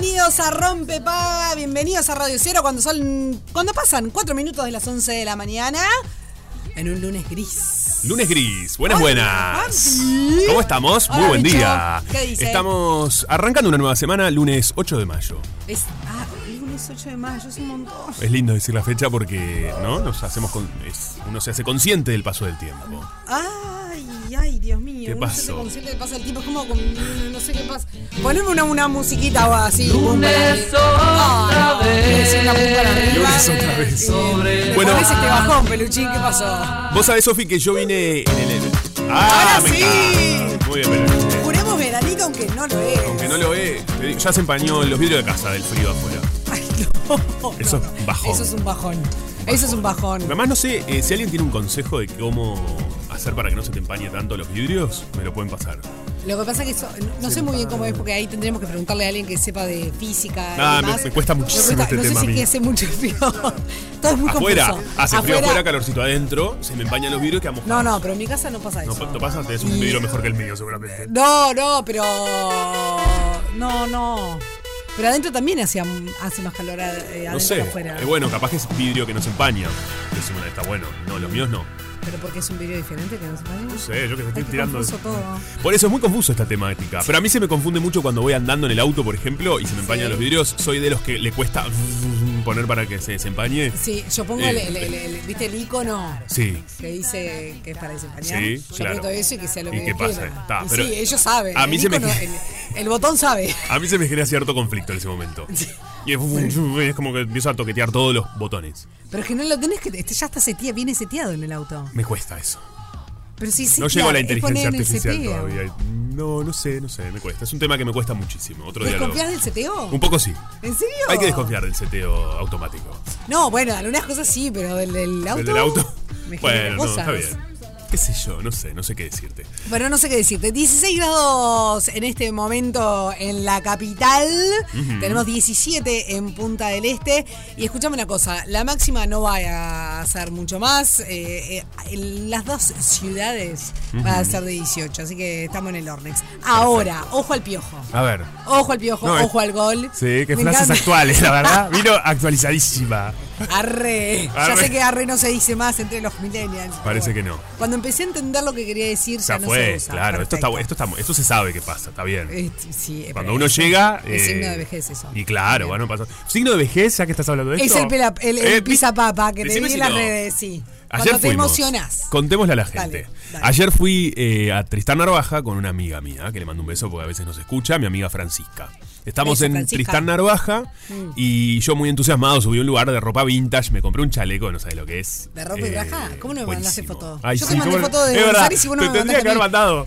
bienvenidos a Rompe Paga, bienvenidos a Radio Cero cuando son cuando pasan 4 minutos de las 11 de la mañana en un lunes gris. Lunes gris, buenas, Hola, buenas. ¿Cómo estamos? Muy buen bicho. día. ¿Qué dice? Estamos arrancando una nueva semana, lunes 8 de mayo. Es ah, lunes 8 de mayo, es un montón. Es lindo decir la fecha porque, ¿no? Nos hacemos con- es- uno se hace consciente del paso del tiempo. Ay, ay, Dios mío. ¿Qué uno se pasó? hace consciente del paso del tiempo, es como con- no sé qué pasa. Poneme una, una musiquita o así. Lunes otra vez. Para arriba. Lunes otra vez. Bueno. Bueno. Pones este bajón, peluchín, ¿qué pasó? Vos sabés, Sofi, que yo vine en el... Ahora me sí. encanta. Muy bien, veranica aunque no lo es. Aunque no lo digo, ya se empañó los vidrios de casa del frío afuera. Ay, no. Eso es un bajón. Eso es un bajón. Eso es un bajón. Además, no sé, eh, si alguien tiene un consejo de cómo hacer para que no se te empañe tanto los vidrios, me lo pueden pasar. Lo que pasa es que eso- no sé muy bien cómo es, porque ahí tendremos que preguntarle a alguien que sepa de física. Ah, me- demás. me cuesta muchísimo este no tema sé si que hace mucho frío. Todo es muy afuera, confuso. hace frío afuera, calorcito adentro, se me empañan los vidrios y quedamos No, no, pero en mi casa no pasa No, eso. no pasa, tenés un vidrio mejor que el mío, seguramente. No, no, pero. No, no. Pero adentro también hacía, hace más calor eh, adentro No que sé. afuera. Eh, bueno, capaz que es vidrio que no se empaña. Eso está bueno. No, los míos no. Pero porque es un vidrio diferente que no se No sé, yo que estoy tirando. confuso todo. Por eso es muy confuso esta temática. Pero a mí se me confunde mucho cuando voy andando en el auto, por ejemplo, y se me empañan Sí. los vidrios. Soy de los que le cuesta poner para que se desempañe. Sí, yo pongo Eh, el, el- el- el- ¿viste el icono? Sí. que dice que es para desempañar. Sí, Yo claro. eso y que sea lo ¿Y que qué pasa? Está, Y pero sí, ellos saben. a mí se me- icono- el, el botón sabe. A mí se me genera cierto conflicto en ese momento. Y es, es como que empiezo a toquetear todos los botones. Pero es que no lo tenés que. Este ya está seteado, viene seteado en el auto. Me cuesta eso. Pero sí, No setear, llego a la inteligencia artificial todavía. No, no sé, no sé, me cuesta. Es un tema que me cuesta muchísimo. Otro día lo... ¿Desconfías del seteo? Un poco sí. ¿En serio? Hay que desconfiar del seteo automático. No, bueno, algunas cosas sí, pero del, del auto. ¿El del auto? Me Bueno, no, cosas. está bien. ¿Qué sé yo? No sé, no sé qué decirte. Bueno, no sé qué decirte. 16 grados en este momento en la capital. Tenemos 17 en Punta del Este. Y escúchame una cosa, la máxima no va a ser mucho más. Eh, eh, en las dos ciudades va a ser de 18, así que estamos en el Ornex. Ahora, ojo al piojo. A ver. Ojo al piojo, No, es- ojo al gol. Sí, qué Me frases encanta. actuales, la verdad. Vino actualizadísima. Arre. Ya sé que arre no se dice más entre los millennials. Parece que no. Cuando empecé a entender lo que quería decir, Ya ya no fue, se usa. claro. Esto, está, esto, está, esto se sabe que pasa, está bien. Eh, sí, Cuando uno llega. Es eh, signo de vejez eso. Y claro, bueno, pasa. Signo de vejez, ya que estás hablando de Es esto. el, pela- el, el Eh, pisapapa que te vi en las no. redes, sí. Ayer Cuando te fuimos. emocionás. Contémosle a la gente. Dale, dale. Ayer fui eh, a Tristán Narvaja con una amiga mía, que le mando un beso porque a veces nos escucha, mi amiga Francisca. Estamos Beso, en Francisca. Mm. Tristán Narvaja y yo muy entusiasmado subí a un lugar de ropa vintage, me compré un chaleco, no sabes lo que es. ¿De ropa y Eh, raja? ¿Cómo no me mandaste foto? Ay, Yo sí, te mandé foto de verdad, y vos no te me tendría que haber mandado.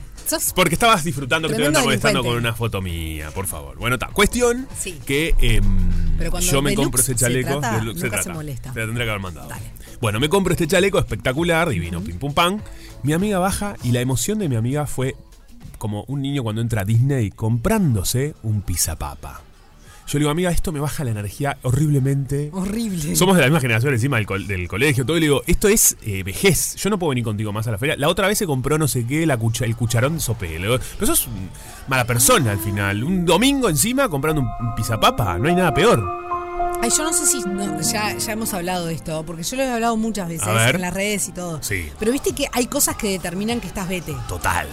Porque estabas disfrutando que te andaba molestando con una foto mía, por favor. Bueno, está. Cuestión Sí. que em, Pero yo me compro ese se chaleco. trata, de nunca se molesta. Te la tendría que haber mandado. Dale. Bueno, me compro este chaleco espectacular, divino, pim pum pam. Mi amiga baja y la emoción de mi amiga fue como un niño cuando entra a Disney comprándose un pisapapa. Yo le digo, amiga, esto me baja la energía horriblemente. Horrible. Somos de la misma generación encima del, del colegio, todo. Y le digo, esto es eh, vejez. Yo no puedo venir contigo más a la feria. La otra vez se compró no sé qué, la cucha- el cucharón de sopé. Le digo, pero sos mala persona al final. Un domingo encima comprando un, un pisapapa. No hay nada peor. Ay, yo no sé si no, ya, ya hemos hablado de esto, porque yo lo he hablado muchas veces A ver. en las redes y todo. Sí. Pero viste que hay cosas que determinan que estás vete Total.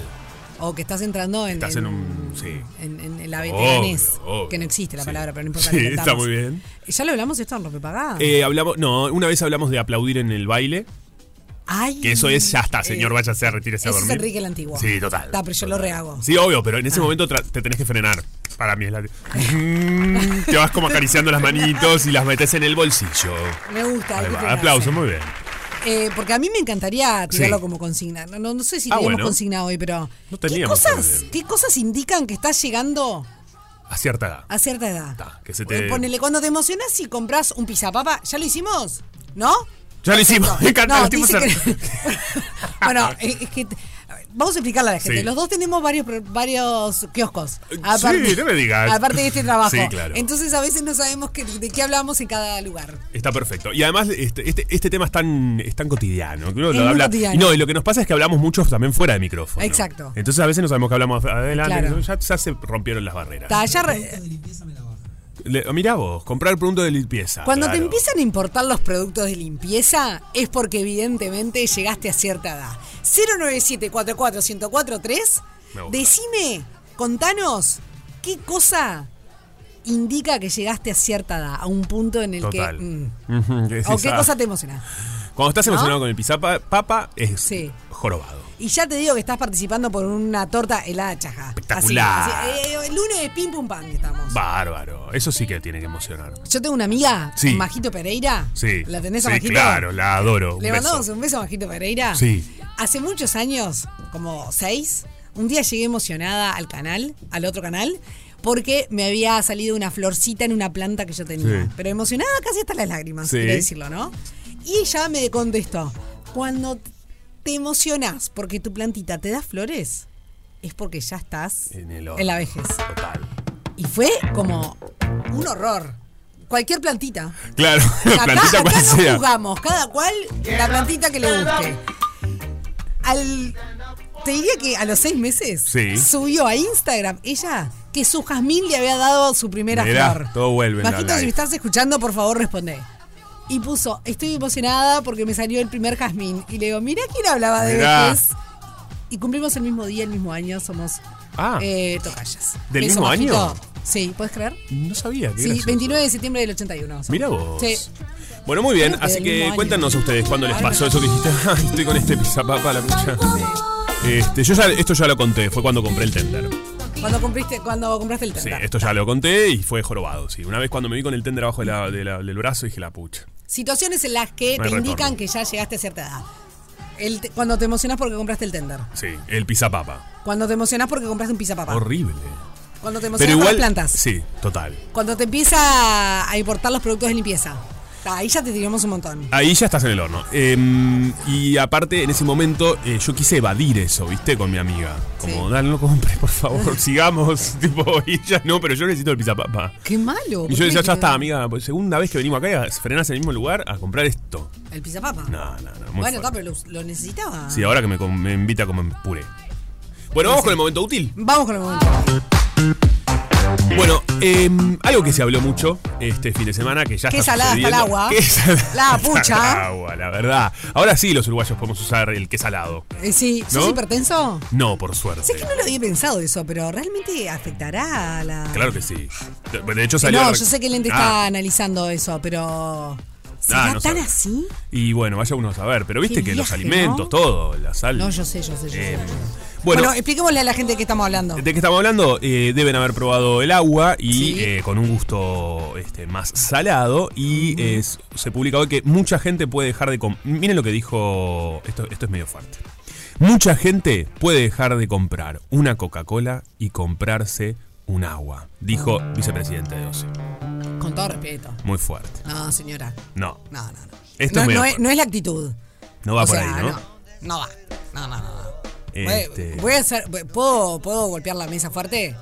o que estás entrando en, Estás en un. Sí. en- en- en la veteranés, obvio. que no existe la Sí. palabra, pero no importa. Sí, está muy bien. ¿Ya lo hablamos esto en Rompe Eh, hablamos, no, una vez hablamos de aplaudir en el baile, Ay, que eso es, ya está, señor, eh, váyase a retírese a ese es dormir. Enrique el Antiguo. Sí, total. Está, pero yo lo rehago. Sí, obvio, pero en ese Ah. momento te tenés que frenar. Para mí es la. Mm, te vas como acariciando las manitos y las metes en el bolsillo. Me gusta. Ahí va. Aplauso, muy bien. Eh, porque a mí me encantaría tirarlo Sí. como consigna. No, no, no sé si Ah, tenemos bueno. consigna hoy, pero. No ¿qué, teníamos cosas, todavía. ¿Qué cosas indican que estás llegando A cierta edad. a cierta edad? Está, que se te- Eh, Ponele, cuando te emocionas y compras un pizapapa, ¿ya lo hicimos? ¿No? Ya lo hicimos, No, dice que- bueno, es que. Vamos a explicarle a la gente. Sí. Los dos tenemos varios, varios kioscos. Sí, no me digas. Aparte de este trabajo. Sí, claro. Entonces a veces no sabemos de qué hablamos en cada lugar. Está perfecto. Y además, este, este, este tema es tan, es tan cotidiano. uno Es lo muy habla- cotidiano. Y no, y lo que nos pasa es que hablamos mucho también fuera de micrófono. Exacto. Entonces a veces no sabemos que hablamos adelante. Claro. Ya, ya se rompieron las barreras. Está, ya re- Le- mirá vos, comprar producto de limpieza. Cuando te empiezan a importar los productos de limpieza es porque evidentemente llegaste a cierta edad. 097-44-1043, Me gusta. decime, contanos, ¿qué cosa indica que llegaste a cierta edad? A un punto en el Total. que... mm, ¿O qué ah, cosa te emociona? Cuando estás ¿No? emocionado con el pizapa, papa es Sí. jorobado. Y ya te digo que estás participando por una torta helada chaja. Espectacular. Así, así, eh, el lunes pim pum pam estamos. Bárbaro. Eso sí que tiene que emocionar. Yo tengo una amiga, Sí. Majito Pereira. Sí. ¿La tenés a Sí, Majito? claro, la adoro. Un Le beso. mandamos un beso a Majito Pereira. Sí. Hace muchos años, como seis, un día llegué emocionada al canal, al otro canal, porque me había salido una florcita en una planta que yo tenía. Sí. Pero emocionada casi hasta las lágrimas, Sí. quiero decirlo, ¿no? Y ella me contestó, cuando te emocionás porque tu plantita te da flores, es porque ya estás En, el en la vejez. Total. Y fue como un horror. Cualquier plantita. Claro, Acá, plantita acá cual no sea. jugamos, cada cual la plantita que le guste. Al, te diría que a los seis meses Sí. subió a Instagram ella que su jazmín le había dado su primera Mirá, flor. todo vuelve Majito, si me estás escuchando, por favor, responde. Y puso, estoy emocionada porque me salió el primer jazmín. Y le digo, mira quién hablaba de vejez. Y cumplimos el mismo día, el mismo año, somos Ah. eh, tocallas. ¿Del mismo año? Sí, ¿puedes creer? No sabía. qué Sí, gracioso. 29 de septiembre del 81. somos. Mira vos. Sí. Bueno, muy bien. Que Así que cuéntanos a ustedes cuándo les pasó eso que dijiste. "Ay, estoy con este pizapapa la pucha. Este, yo ya, esto ya lo conté. Fue cuando compré el tender. Cuando compraste, cuando compraste el Sí, tender. esto ya lo conté y fue jorobado. Sí, una vez cuando me vi con el tender abajo de la- de la- del brazo dije la pucha. Situaciones en las que No te indican que ya llegaste a cierta edad. El te- cuando te emocionás porque compraste el tender. Sí, el pizapapa. Cuando te emocionás porque compraste un pizapapa. Horrible. Cuando te Pero emocionás por igual. las plantas. Sí, total. Cuando te empieza a importar los productos de limpieza. Ah, Ahí ya te tiramos un montón. Ahí ya estás en el horno. Em, y aparte, en ese momento, eh, yo quise evadir eso, ¿viste? Con mi amiga. Como, Sí. dale, no compres, por favor, sigamos. tipo, y ella no, pero yo necesito el pizapapa. Qué malo. Y yo decía, ya está, amiga, pues, segunda vez que venimos acá, frenás en el mismo lugar a comprar esto. El pizapapa. No, no, no, muy bueno, está, pero lo, lo necesitaba. Sí, ahora que me, invita como en puré. Bueno, vamos con el momento útil. Vamos con el momento. Bueno, em, algo que se habló mucho este fin de semana, que ya Qué está salada está el agua. Qué salada La está pucha. el agua, la verdad. Ahora sí los uruguayos podemos usar el que salado. Eh, sí, ¿sos ¿No? hipertenso? No, por suerte. Sé que no lo había pensado eso, pero realmente afectará a la. Claro que sí. De, hecho Eh, salió... No, yo sé que el ente Ah, está analizando eso, pero. ¿Será Ah, no tan sabe. así? Y bueno, vaya uno a saber. Pero viste Qué que los alimentos, ¿no? todo, la sal... No, yo sé, yo sé, yo sé. Eh, yo sé. Bueno, Bueno, expliquémosle a la gente de qué estamos hablando. ¿De qué estamos hablando? Eh, deben haber probado el agua y Sí. eh, con un gusto este, más salado. Y es- se publica hoy que mucha gente puede dejar de comer. Miren lo que dijo. Esto, esto es medio fuerte. Mucha gente puede dejar de comprar una Coca-Cola y comprarse un agua, dijo vicepresidente de OCE. Con todo respeto. Muy fuerte. No, señora. No, No, no, no. Esto no, es medio no es, fuerte. no es la actitud. no va o por sea, ahí, ¿no? no. No va. No, no, no. Este- Voy, a hacer. ¿puedo, ¿Puedo golpear la mesa fuerte?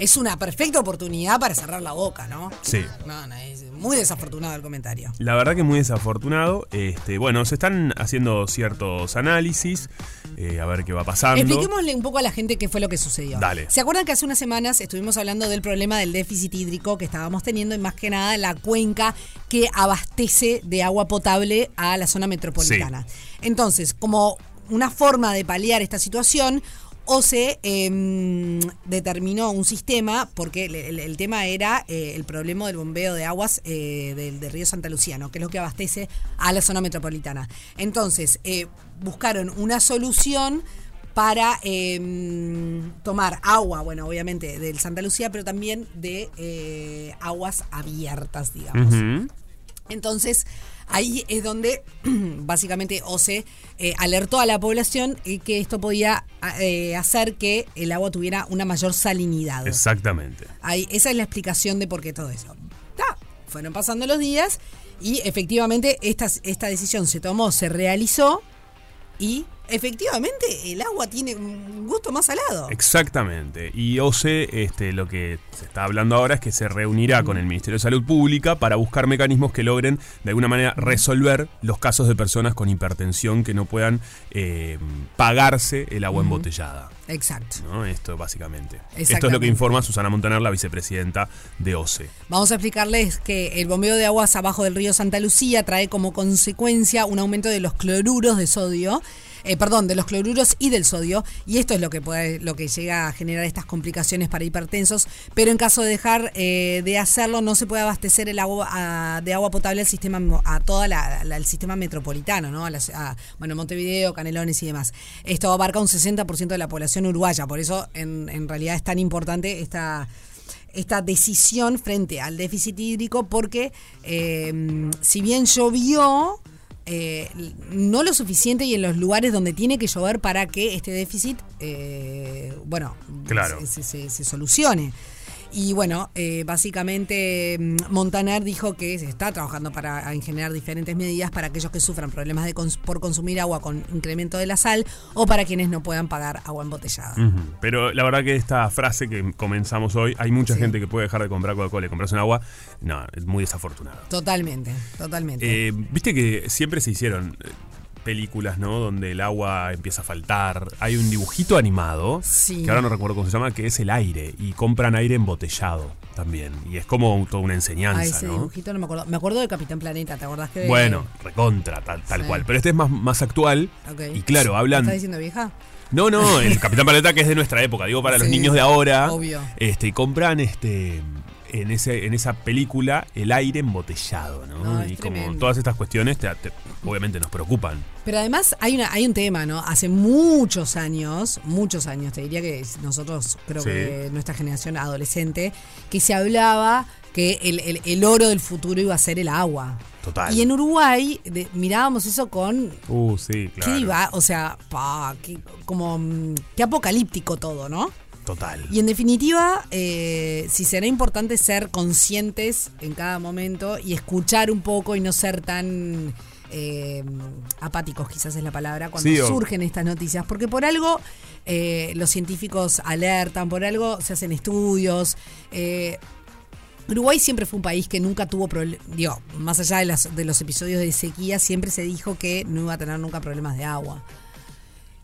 es una perfecta oportunidad para cerrar la boca, ¿no? Sí. No, no, es muy desafortunado el comentario. La verdad que muy desafortunado. Este, bueno, se están haciendo ciertos análisis, eh, a ver qué va pasando. Expliquémosle un poco a la gente qué fue lo que sucedió. Dale. ¿Se acuerdan que hace unas semanas estuvimos hablando del problema del déficit hídrico que estábamos teniendo y más que nada la cuenca que abastece de agua potable a la zona metropolitana? Entonces, como una forma de paliar esta situación, OCE em, determinó un sistema, porque el, el- el tema era eh, el problema del bombeo de aguas eh, del, del río Santa Lucía, ¿no? que es lo que abastece a la zona metropolitana. Entonces, eh, buscaron una solución para em, tomar agua, bueno, obviamente del Santa Lucía, pero también de aguas abiertas, digamos. Entonces, ahí es donde básicamente OCE eh, alertó a la población eh, que esto podía eh, hacer que el agua tuviera una mayor salinidad. Exactamente. Ahí, esa es la explicación de por qué todo eso. Fueron pasando los días y efectivamente esta, esta decisión se tomó, se realizó y efectivamente el agua tiene un gusto más salado. Exactamente. Y OCE, este, lo que se está hablando ahora es que se reunirá con el Ministerio de Salud Pública para buscar mecanismos que logren de alguna manera resolver los casos de personas con hipertensión que no puedan eh, pagarse el agua embotellada. Exacto. ¿no? Esto básicamente. Esto es lo que informa Susana Montaner, la vicepresidenta de OCE. Vamos a explicarles que el bombeo de aguas abajo del río Santa Lucía trae como consecuencia un aumento de los cloruros de sodio. Eh, perdón, de los cloruros y del sodio, y esto es lo que lo que llega a generar estas complicaciones para hipertensos, pero en caso de dejar eh, de hacerlo, no se puede abastecer el agua de agua potable al sistema, a toda el sistema metropolitano, ¿no? A las- a, bueno, Montevideo, Canelones y demás. Esto abarca un 60% de la población uruguaya, por eso en, en realidad es tan importante esta esta decisión frente al déficit hídrico porque eh, si bien llovió, eh, no lo suficiente y en los lugares donde tiene que llover para que este déficit, eh, bueno, Claro. se, se- se- se solucione. Y bueno, eh, básicamente mm, Montaner dijo que se está trabajando para en generar diferentes medidas para aquellos que sufran problemas de cons- por consumir agua con incremento de la sal o para quienes no puedan pagar agua embotellada. Pero la verdad que esta frase que comenzamos hoy, hay mucha Sí. gente que puede dejar de comprar Coca-Cola y comprarse un agua. No, es muy desafortunado. Totalmente, totalmente. Eh, Viste que siempre se hicieron eh, películas, ¿no? Donde el agua empieza a faltar. Hay un dibujito animado, Sí. que ahora no recuerdo cómo se llama, que es el aire. Y compran aire embotellado también. Y es como toda una Ah, enseñanza, ese ¿no? dibujito no me acuerdo. Me acuerdo de Capitán Planeta, ¿te acordás que? Bueno, recontra, tal, tal Sí. cual. Pero este es más, más actual. Ok. Y claro, ¿Me hablan. ¿Estás diciendo vieja? No, no, el Capitán Planeta que es de nuestra época, digo para los niños de ahora. obvio. Este, y compran este en ese en esa película el aire embotellado, ¿no? No, es y como tremendo. todas estas cuestiones te- te- obviamente nos preocupan. Pero además hay una hay un tema, ¿no? Hace muchos años, muchos años, te diría que nosotros, creo Sí. que nuestra generación adolescente, que se hablaba que el, el- el oro del futuro iba a ser el agua. Total. Y en Uruguay de- mirábamos eso con Uh, sí, claro. qué diva, o sea, pa, qué- como mm, qué apocalíptico todo, ¿no? Total. Y en definitiva, eh, si será importante ser conscientes en cada momento y escuchar un poco y no ser tan eh, apáticos, quizás es la palabra, cuando Sí, surgen estas noticias. Porque por algo eh, los científicos alertan, por algo se hacen estudios. eh, Uruguay siempre fue un país que nunca tuvo problemas, digo, más allá de, las- de los episodios de sequía, siempre se dijo que no iba a tener nunca problemas de agua.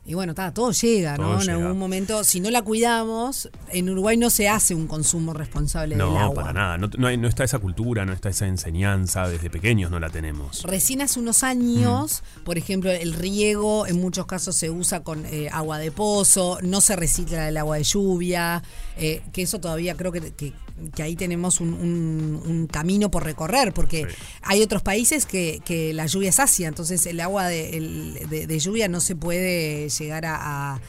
Y bueno, está, todo llega, ¿no? En algún momento, si no la cuidamos, en Uruguay no se hace un consumo responsable del No, agua. para nada. No, no hay- no está esa cultura, no está esa enseñanza. Desde pequeños no la tenemos. Recién hace unos años, Mm. por ejemplo, el riego en muchos casos se usa con eh, agua de pozo, no se recicla el agua de lluvia, eh, que eso todavía creo que, que- que ahí tenemos un, un- un camino por recorrer, porque Sí. hay otros países que, que la lluvia es ácida, entonces el agua de, el- de- de lluvia no se puede llegar a... a-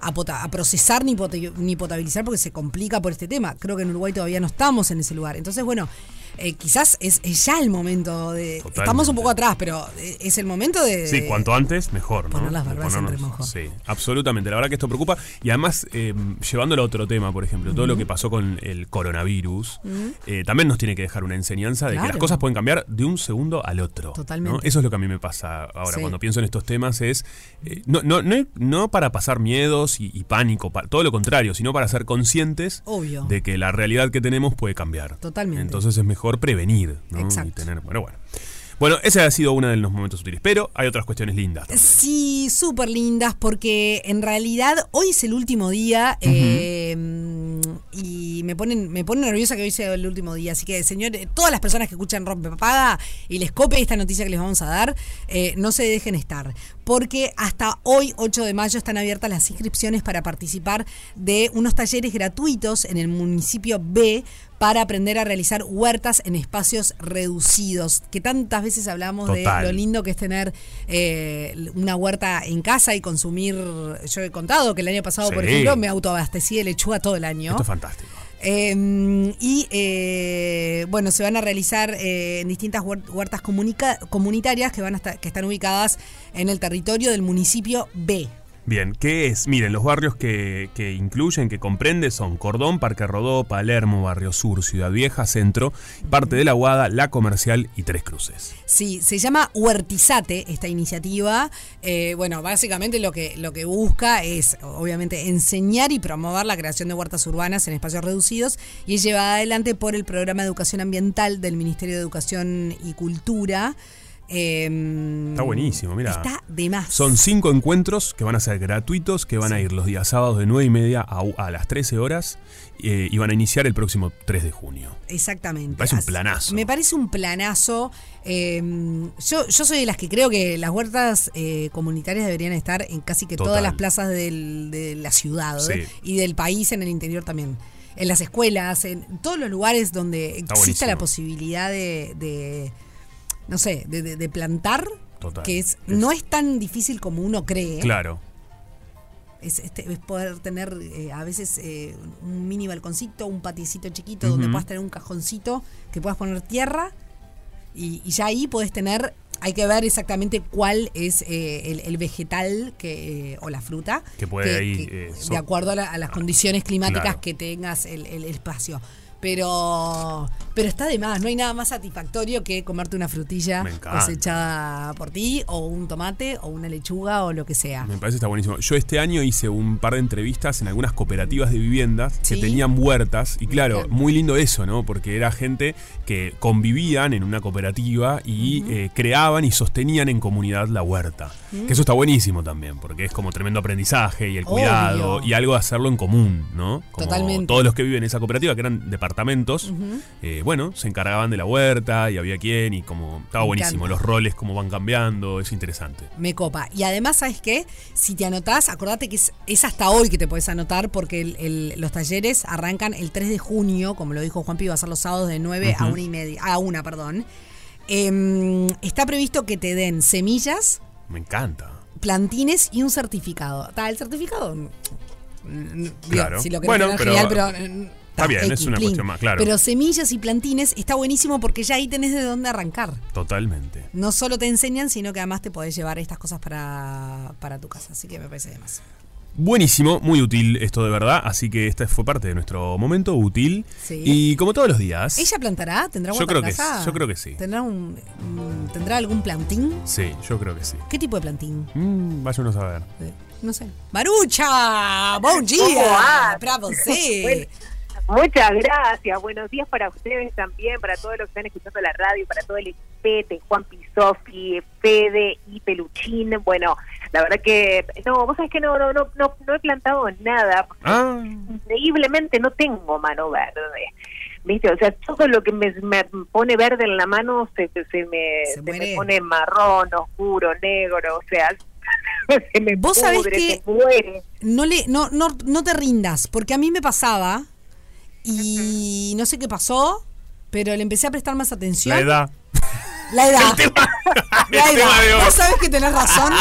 a, pota- a procesar ni, pote- ni potabilizar porque se complica por este tema. Creo que en Uruguay todavía no estamos en ese lugar. Entonces, bueno, eh, quizás es, es ya el momento de. Totalmente. Estamos un poco atrás, pero eh, es el momento de. Sí, cuanto antes, mejor, ¿no? poner las barbas en remojo. Sí, absolutamente. La verdad que esto preocupa. Y además, eh, llevándolo a otro tema, por ejemplo, todo lo que pasó con el coronavirus, eh, también nos tiene que dejar una enseñanza de que las cosas pueden cambiar de un segundo al otro. ¿no? Totalmente. Eso es lo que a mí me pasa ahora Sí. cuando pienso en estos temas, es no, no, no, no para pasar miedos y, y pánico, pa- todo lo contrario, sino para ser conscientes Obvio. de que la realidad que tenemos puede cambiar. Totalmente. Entonces es mejor prevenir, ¿no? Exacto. Y tener, bueno, bueno. Bueno, ese ha sido uno de los momentos útiles, pero hay otras cuestiones lindas. también. Sí, súper lindas, porque en realidad hoy es el último día eh, y me ponen, me pone nerviosa que hoy sea el último día. Así que, señores, todas las personas que escuchan Rompe Papada y les cope esta noticia que les vamos a dar, eh, no se dejen estar. Porque hasta hoy, 8 de mayo, están abiertas las inscripciones para participar de unos talleres gratuitos en el municipio B para aprender a realizar huertas en espacios reducidos, que tantas veces hablamos de lo lindo que es tener eh, una huerta en casa y consumir. Yo he contado que el año pasado, por ejemplo, me autoabastecí de lechuga todo el año. Esto es fantástico. Eh, y eh, bueno, se van a realizar eh, en distintas huer- huertas comunitarias que van a estar, que están ubicadas en el territorio del municipio B. Bien, ¿qué es? Miren, los barrios que, que incluyen, que comprende son Cordón, Parque Rodó, Palermo, Barrio Sur, Ciudad Vieja, Centro, parte de la Guada, La Comercial y Tres Cruces. Sí, se llama Huertizate esta iniciativa. Eh, bueno, básicamente lo que, lo que busca es, obviamente, enseñar y promover la creación de huertas urbanas en espacios reducidos y es llevada adelante por el Programa de Educación Ambiental del Ministerio de Educación y Cultura. Eh, Está buenísimo, mira. Está de más. Son cinco encuentros que van a ser gratuitos, que van a ir los días sábados de 9 y media a, a las 13 horas eh, y van a iniciar el próximo 3 de junio. Exactamente. Me parece un planazo. Me parece un planazo. Eh, yo, yo soy de las que creo que las huertas eh, comunitarias deberían estar en casi que Total. todas las plazas del- de la ciudad Sí. y del país en el interior también. En las escuelas, en todos los lugares donde Está exista la posibilidad de, de, no sé, de, de- de plantar, Total. que es, Es- no es tan difícil como uno cree. Claro. Es, este, es poder tener eh, a veces eh, un mini balconcito, un patiecito chiquito donde puedas tener un cajoncito que puedas poner tierra y, y ya ahí puedes tener, hay que ver exactamente cuál es eh, el, el vegetal que, eh, o la fruta Que puede ahí, eh, so- de acuerdo a, la- a las condiciones climáticas Claro. que tengas el, el- el espacio. Pero, pero está de más, no hay nada más satisfactorio que comerte una frutilla cosechada por ti, o un tomate, o una lechuga, o lo que sea. Me parece que está buenísimo. Yo este año hice un par de entrevistas en algunas cooperativas de viviendas Sí. que tenían huertas. Y claro, muy lindo eso, ¿no? Porque era gente que convivían en una cooperativa y eh, creaban y sostenían en comunidad la huerta. Que eso está buenísimo también, porque es como tremendo aprendizaje y el Obvio. cuidado y algo de hacerlo en común, ¿no? Como Totalmente. Todos los que viven en esa cooperativa, que eran departamentos, eh, bueno, se encargaban de la huerta y había quien y como estaba Me buenísimo. encanta. Los roles, cómo van cambiando, es interesante. Me copa. Y además, ¿sabes qué? Si te anotás, acordate que es, es hasta hoy que te puedes anotar porque el- el- los talleres arrancan el 3 de junio, como lo dijo Juanpi, va a ser los sábados de 9 a 1 y media, a 1, perdón. Em, está previsto que te den semillas, Me encanta. plantines y un certificado. Ta, el certificado. mm, mm, digo, Claro. Si lo Bueno, tener pero- genial, pero. mm, ta, bien, es una plin. cuestión más, claro. Pero semillas y plantines está buenísimo porque ya ahí tenés de dónde arrancar. Totalmente. No solo te enseñan, sino que además te podés llevar estas cosas para, para tu casa. Así que me parece de más. Buenísimo, muy útil esto de verdad, así que esta fue parte de nuestro momento útil. Sí. Y como todos los días. ¿Ella plantará? ¿Tendrá Yo creo que yo creo que sí. ¿Tendrá, un, mm, ¿Tendrá algún plantín? Sí, yo creo que sí. ¿Qué tipo de plantín? Mm, váyanos a ver. Eh, No sé. ¡Marucha! ¡Buen día! ¡Bravo, sí! Bueno, muchas gracias. Buenos días para ustedes también, para todos los que están escuchando la radio, para todo el espete, Juan Pisofi, Fede y Peluchín. Bueno, la verdad que no, vos sabés que no, no, no, no, no he plantado nada. porque Ah, Increíblemente no tengo mano verde. ¿Viste? O sea, todo lo que me, me pone verde en la mano se, se me, Se me pone marrón, oscuro, negro, o sea, se me Vos sabés pudre, que- se muere. No, le, no, no, no te rindas, porque a mí me pasaba y no sé qué pasó, pero le empecé a prestar más atención. la edad. La edad. La el tema de edad. hoy. Vos sabés que tenés razón.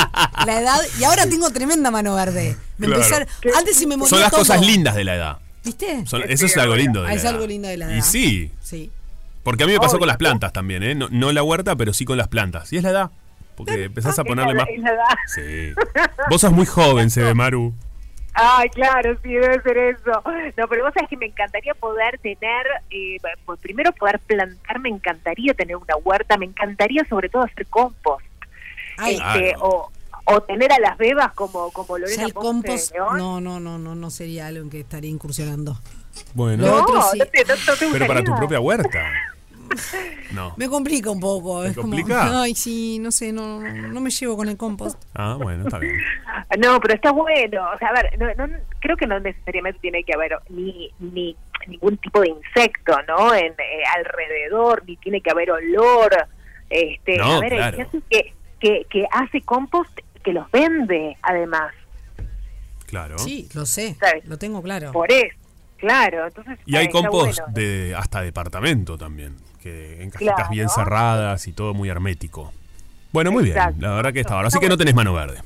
La edad. Y ahora tengo tremenda mano verde. Me Claro. empecé a- antes sí me moría Son las todo. cosas lindas de la edad. ¿Viste? Son- eso es algo lindo de la es edad. algo lindo de la Y edad. sí, Sí. Porque a mí me pasó Obvio. con las plantas también, ¿eh? No, no la huerta, pero sí con las plantas. Y es la edad. Porque empezás a Es ponerle la- más. es la edad. Sí. Vos sos muy joven, se ve, Maru. Ay, claro, sí, debe ser eso. No, pero vos sabés que me encantaría poder tener, eh, pues primero poder plantar, me encantaría tener una huerta, me encantaría sobre todo hacer compost. Ay, Este, Claro. o, o tener a las bebas como, como Lorena el Ponce compost, de León. no, no, no, no, no sería algo en que estaría incursionando. Bueno. No, otro sí. no te, no- no te Pero para tu propia huerta. No. Me complica un poco. ¿Te es como, complica? ay, sí, no sé, no, no, no me llevo con el compost. Ah, bueno, está bien. No, pero está bueno. O sea, a ver, no, no- creo que no necesariamente tiene que haber ni, ni ningún tipo de insecto, ¿no? En, eh, alrededor, ni tiene que haber olor. Este, No, a ver, claro. hay gente que, que, que hace compost y que los vende, además. Claro. Sí, lo sé, ¿Sabes? lo tengo claro. Por eso, claro. Entonces, Y hay compost bueno. de hasta departamento también, que en cajitas Claro. bien cerradas y todo muy hermético. Bueno, muy bien, la verdad que está ahora. Así que no tenés mano verde.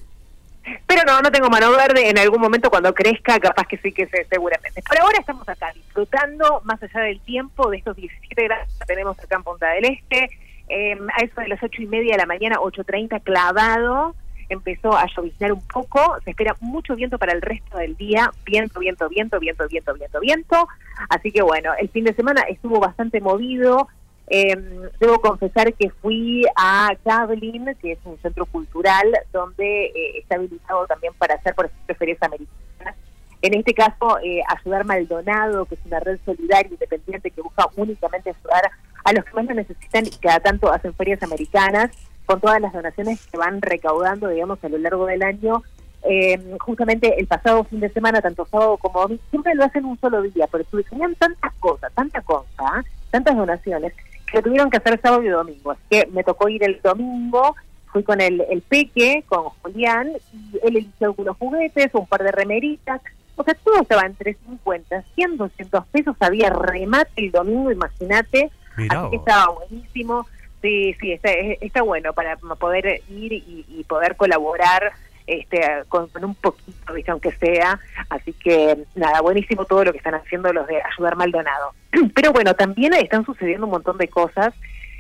Pero no, no tengo mano verde. En algún momento cuando crezca, capaz que sí que se, seguramente. Por ahora estamos acá disfrutando, más allá del tiempo, de estos 17 grados que tenemos acá en Punta del Este. Eh, a eso de las ocho y media de la mañana, 8.30 clavado, empezó a lloviznar un poco. Se espera mucho viento para el resto del día. Viento, viento, viento, viento, viento, viento, viento. Así que bueno, el fin de semana estuvo bastante movido. Eh, debo confesar que fui a Javelin, que es un centro cultural donde eh, está habilitado también para hacer, por ejemplo, ferias americanas. En este caso, eh, Ayudar Maldonado, que es una red solidaria independiente que busca únicamente ayudar a los que más lo necesitan y cada tanto hacen ferias americanas, con todas las donaciones que van recaudando, digamos, a lo largo del año. Eh, justamente el pasado fin de semana, tanto sábado como domingo, siempre lo hacen un solo día, pero tenían tantas cosas, tanta cosa, tantas donaciones, que lo tuvieron que hacer sábado y domingo. Así que me tocó ir el domingo, fui con el, el peque, con Julián, y él eligió algunos juguetes, un par de remeritas, o sea, todo estaba entre 50, 100, 200 pesos, había remate el domingo, imagínate, así que estaba buenísimo, sí, sí, está, está bueno para poder ir y, y poder colaborar este con, con un poquito, ¿viste? aunque sea, así que nada, buenísimo todo lo que están haciendo los de Ayudar Maldonado. Pero bueno, también están sucediendo un montón de cosas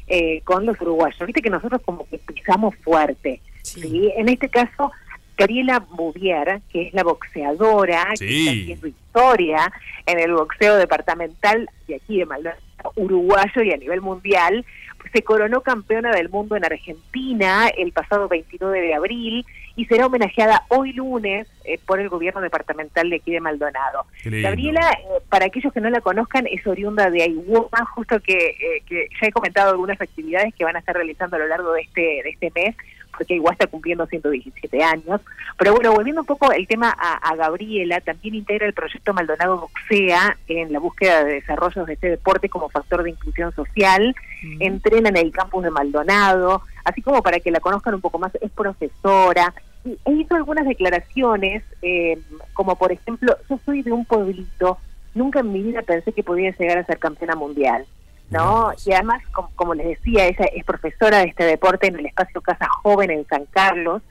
eh, con los uruguayos, viste que nosotros como que pisamos fuerte, Sí. ¿sí? En este caso, Gabriela Bouvier, que es la boxeadora, que está haciendo historia en el boxeo departamental de aquí de Maldonado, uruguayo y a nivel mundial, se coronó campeona del mundo en Argentina el pasado 29 de abril y será homenajeada hoy lunes eh, por el gobierno departamental de aquí de Maldonado. Gabriela, eh, para aquellos que no la conozcan, es oriunda de Aihuoma, justo que, eh, que ya he comentado algunas actividades que van a estar realizando a lo largo de este, de este mes, porque Aihuá está cumpliendo 117 años. Pero bueno, volviendo un poco el tema a, a Gabriela, también integra el proyecto Maldonado Boxea en la búsqueda de desarrollos de este deporte como factor de inclusión social. Entrena en el campus de Maldonado, así como para que la conozcan un poco más, es profesora. E hizo algunas declaraciones, eh, como por ejemplo, yo soy de un pueblito, nunca en mi vida pensé que podía llegar a ser campeona mundial. ¿no? Y además, como, como les decía, ella es profesora de este deporte en el espacio Casa Joven en San Carlos,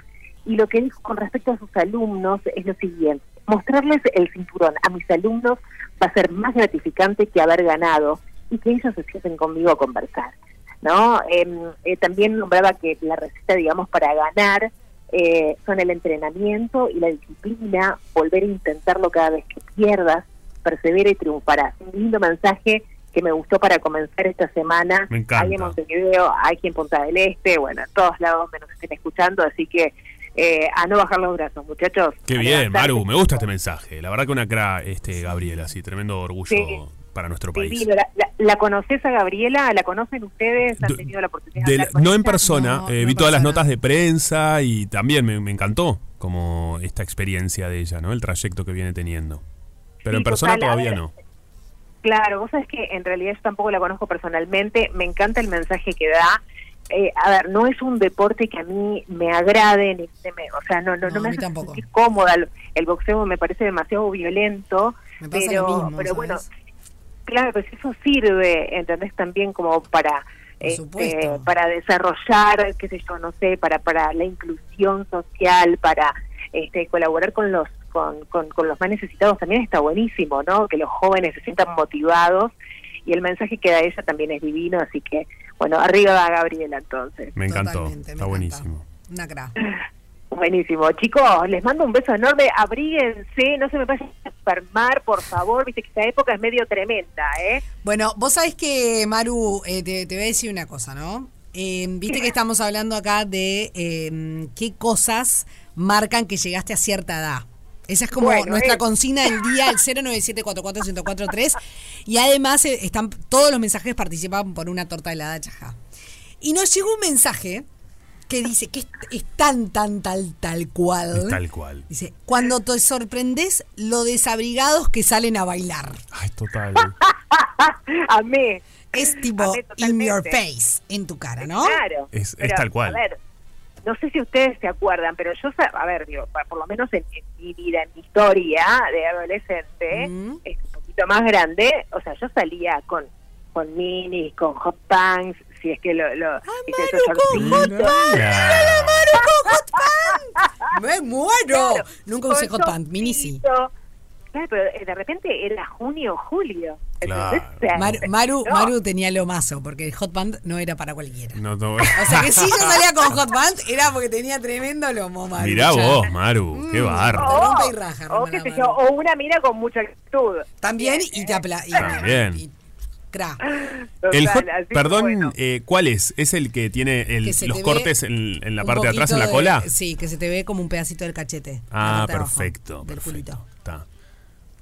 y lo que dijo con respecto a sus alumnos es lo siguiente, mostrarles el cinturón a mis alumnos va a ser más gratificante que haber ganado y que ellos se sienten conmigo a conversar. ¿no? Em, eh, también nombraba que la receta, digamos, para ganar eh, son el entrenamiento y la disciplina, volver a intentarlo cada vez que pierdas, persevera y triunfarás. Un lindo mensaje que me gustó para comenzar esta semana. Me encanta. Hay en Montevideo, aquí en Punta del Este, bueno, en todos lados donde nos estén escuchando, así que eh, a no bajar los brazos, muchachos. Qué bien. Maru, me gusta este mensaje. La verdad que una cra, este, Gabriela, sí, tremendo orgullo Sí. Para nuestro país. ¿La, la, la conoces a Gabriela? ¿La conocen ustedes? ¿Han Do- tenido la oportunidad de de la- hablar con no en persona, No, eh, no vi todas las notas de prensa y también me, me encantó como esta experiencia de ella, ¿no? El trayecto que viene teniendo. Pero Sí, en persona total, todavía ver, no. Claro, vos sabés que en realidad yo tampoco la conozco personalmente, me encanta el mensaje que da. Eh, a ver, no es un deporte que a mí me agrade, ni se me- o sea, no, no, No, no me hace tampoco. sentir cómoda. El, boxeo me parece demasiado violento, Me pasa pero, lo mismo, pero bueno. Claro, pues eso sirve, ¿entendés? También como para este, para desarrollar, qué sé yo, no sé, para para la inclusión social, para este, colaborar con los con, con, con los más necesitados también está buenísimo, ¿no? Que los jóvenes se sientan motivados y el mensaje que da ella también es divino, así que, bueno, arriba va Gabriela entonces. Me encantó. Totalmente, me Está encanta. buenísimo. Una cra. Buenísimo. Chicos, les mando un beso enorme. Abríguense, no se me vayan a enfermar, por favor. Viste que esta época es medio tremenda, ¿eh? Bueno, vos sabés que, Maru, eh, te, te voy a decir una cosa, ¿no? Eh, Viste que estamos hablando acá de eh, qué cosas marcan que llegaste a cierta edad. Esa es como Bueno, nuestra consigna del día, el 097441043. Y además eh, están todos los mensajes participan por una torta helada chajá. Y nos llegó un mensaje que dice que es, es tan, tan, tal, tal cual. Es tal cual. Dice, cuando te sorprendes lo desabrigados que salen a bailar. Ay, total. Amé. Es tipo in your face, en tu cara, ¿no? Claro. Es- es tal cual. A ver, no sé si ustedes se acuerdan, pero yo, a ver, digo, por lo menos en, en mi vida, en mi historia de adolescente, Mm. es un poquito más grande, o sea, yo salía con con minis, con hot pants, si es que lo... lo viste, esos Maru, con hot. Claro. Me muero. Claro, Nunca usé hot pant, mini sí. Claro, pero eh, de repente era junio o julio. Claro. O Mar- Maru, no. Maru tenía lo mazo, porque el hot pant no era para cualquiera. No, no. O sea que si yo salía con hot pant era porque tenía tremendo lomo, Maru. Mirá Ya. vos, Maru. Qué Mm. barro. Te rompe y raja, o, hermana qué sé Maru. yo, o una mira con mucha actitud. También y te apla y- También. y- cra. El hot, perdón, bueno. eh, ¿cuál es? ¿Es el que tiene el- Que se los te cortes en, en la parte de atrás, en la cola? de- sí, que se te ve como un pedacito del cachete. Ah, de abajo, perfecto. Del perfecto. culito. Está.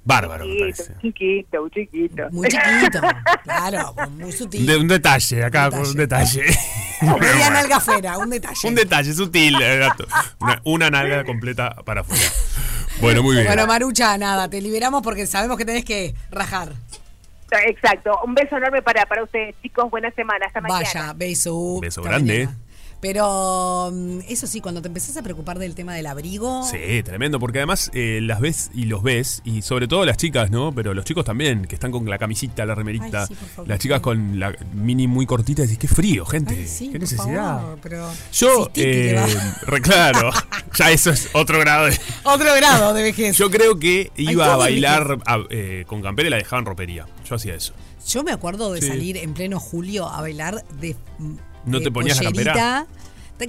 Bárbaro, me chiquito, parece. chiquito, muy chiquito. Muy chiquito, claro, muy sutil. De- un detalle, acá Un con un detalle. Media nalga afuera, un detalle. un detalle sutil, eh, gato. Una, una nalga completa para afuera. Bueno, muy bien. Bueno, Marucha, nada, te liberamos porque sabemos que tenés que rajar. Exacto. Un beso enorme para, para ustedes, chicos. Buena semana. Hasta mañana. Vaya, beso. Beso Hasta grande. Pero mm, eso sí, cuando te empezás a preocupar del tema del abrigo. Sí, tremendo, porque además eh, las ves y los ves, y sobre todo las chicas, ¿no? Pero los chicos también, que están con la camisita, la remerita, Ay, sí, las chicas con la mini muy cortita, decís, qué frío, gente, Ay, sí, qué necesidad. favor, pero Yo, eh, claro, ya eso es otro grado. de- Otro grado de vejez. Yo, Yo creo que iba a bailar a- eh, con campera y la dejaban ropería. Yo hacía eso. me acuerdo de Sí. salir en pleno julio a bailar de. ¿No de te ponías la pollerita. campera?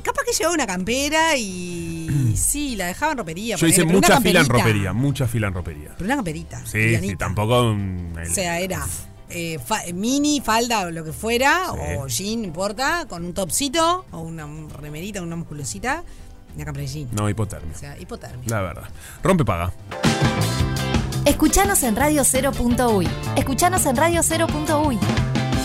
Capaz que llevaba una campera y. sí, la dejaban ropería. Yo hice mucha fila en ropería, mucha fila en ropería. Pero una camperita. Sí, sí, tampoco un- O sea, era eh, fa- mini, falda o lo que fuera, Sí. o jean, no importa, con un topcito, o una remerita, una musculosita, una campera de jean. No, hipotermia. O sea, hipotermia. La verdad. Rompe paga. Escuchanos en Radio 0.uy. Escuchanos en Radio 0.uy.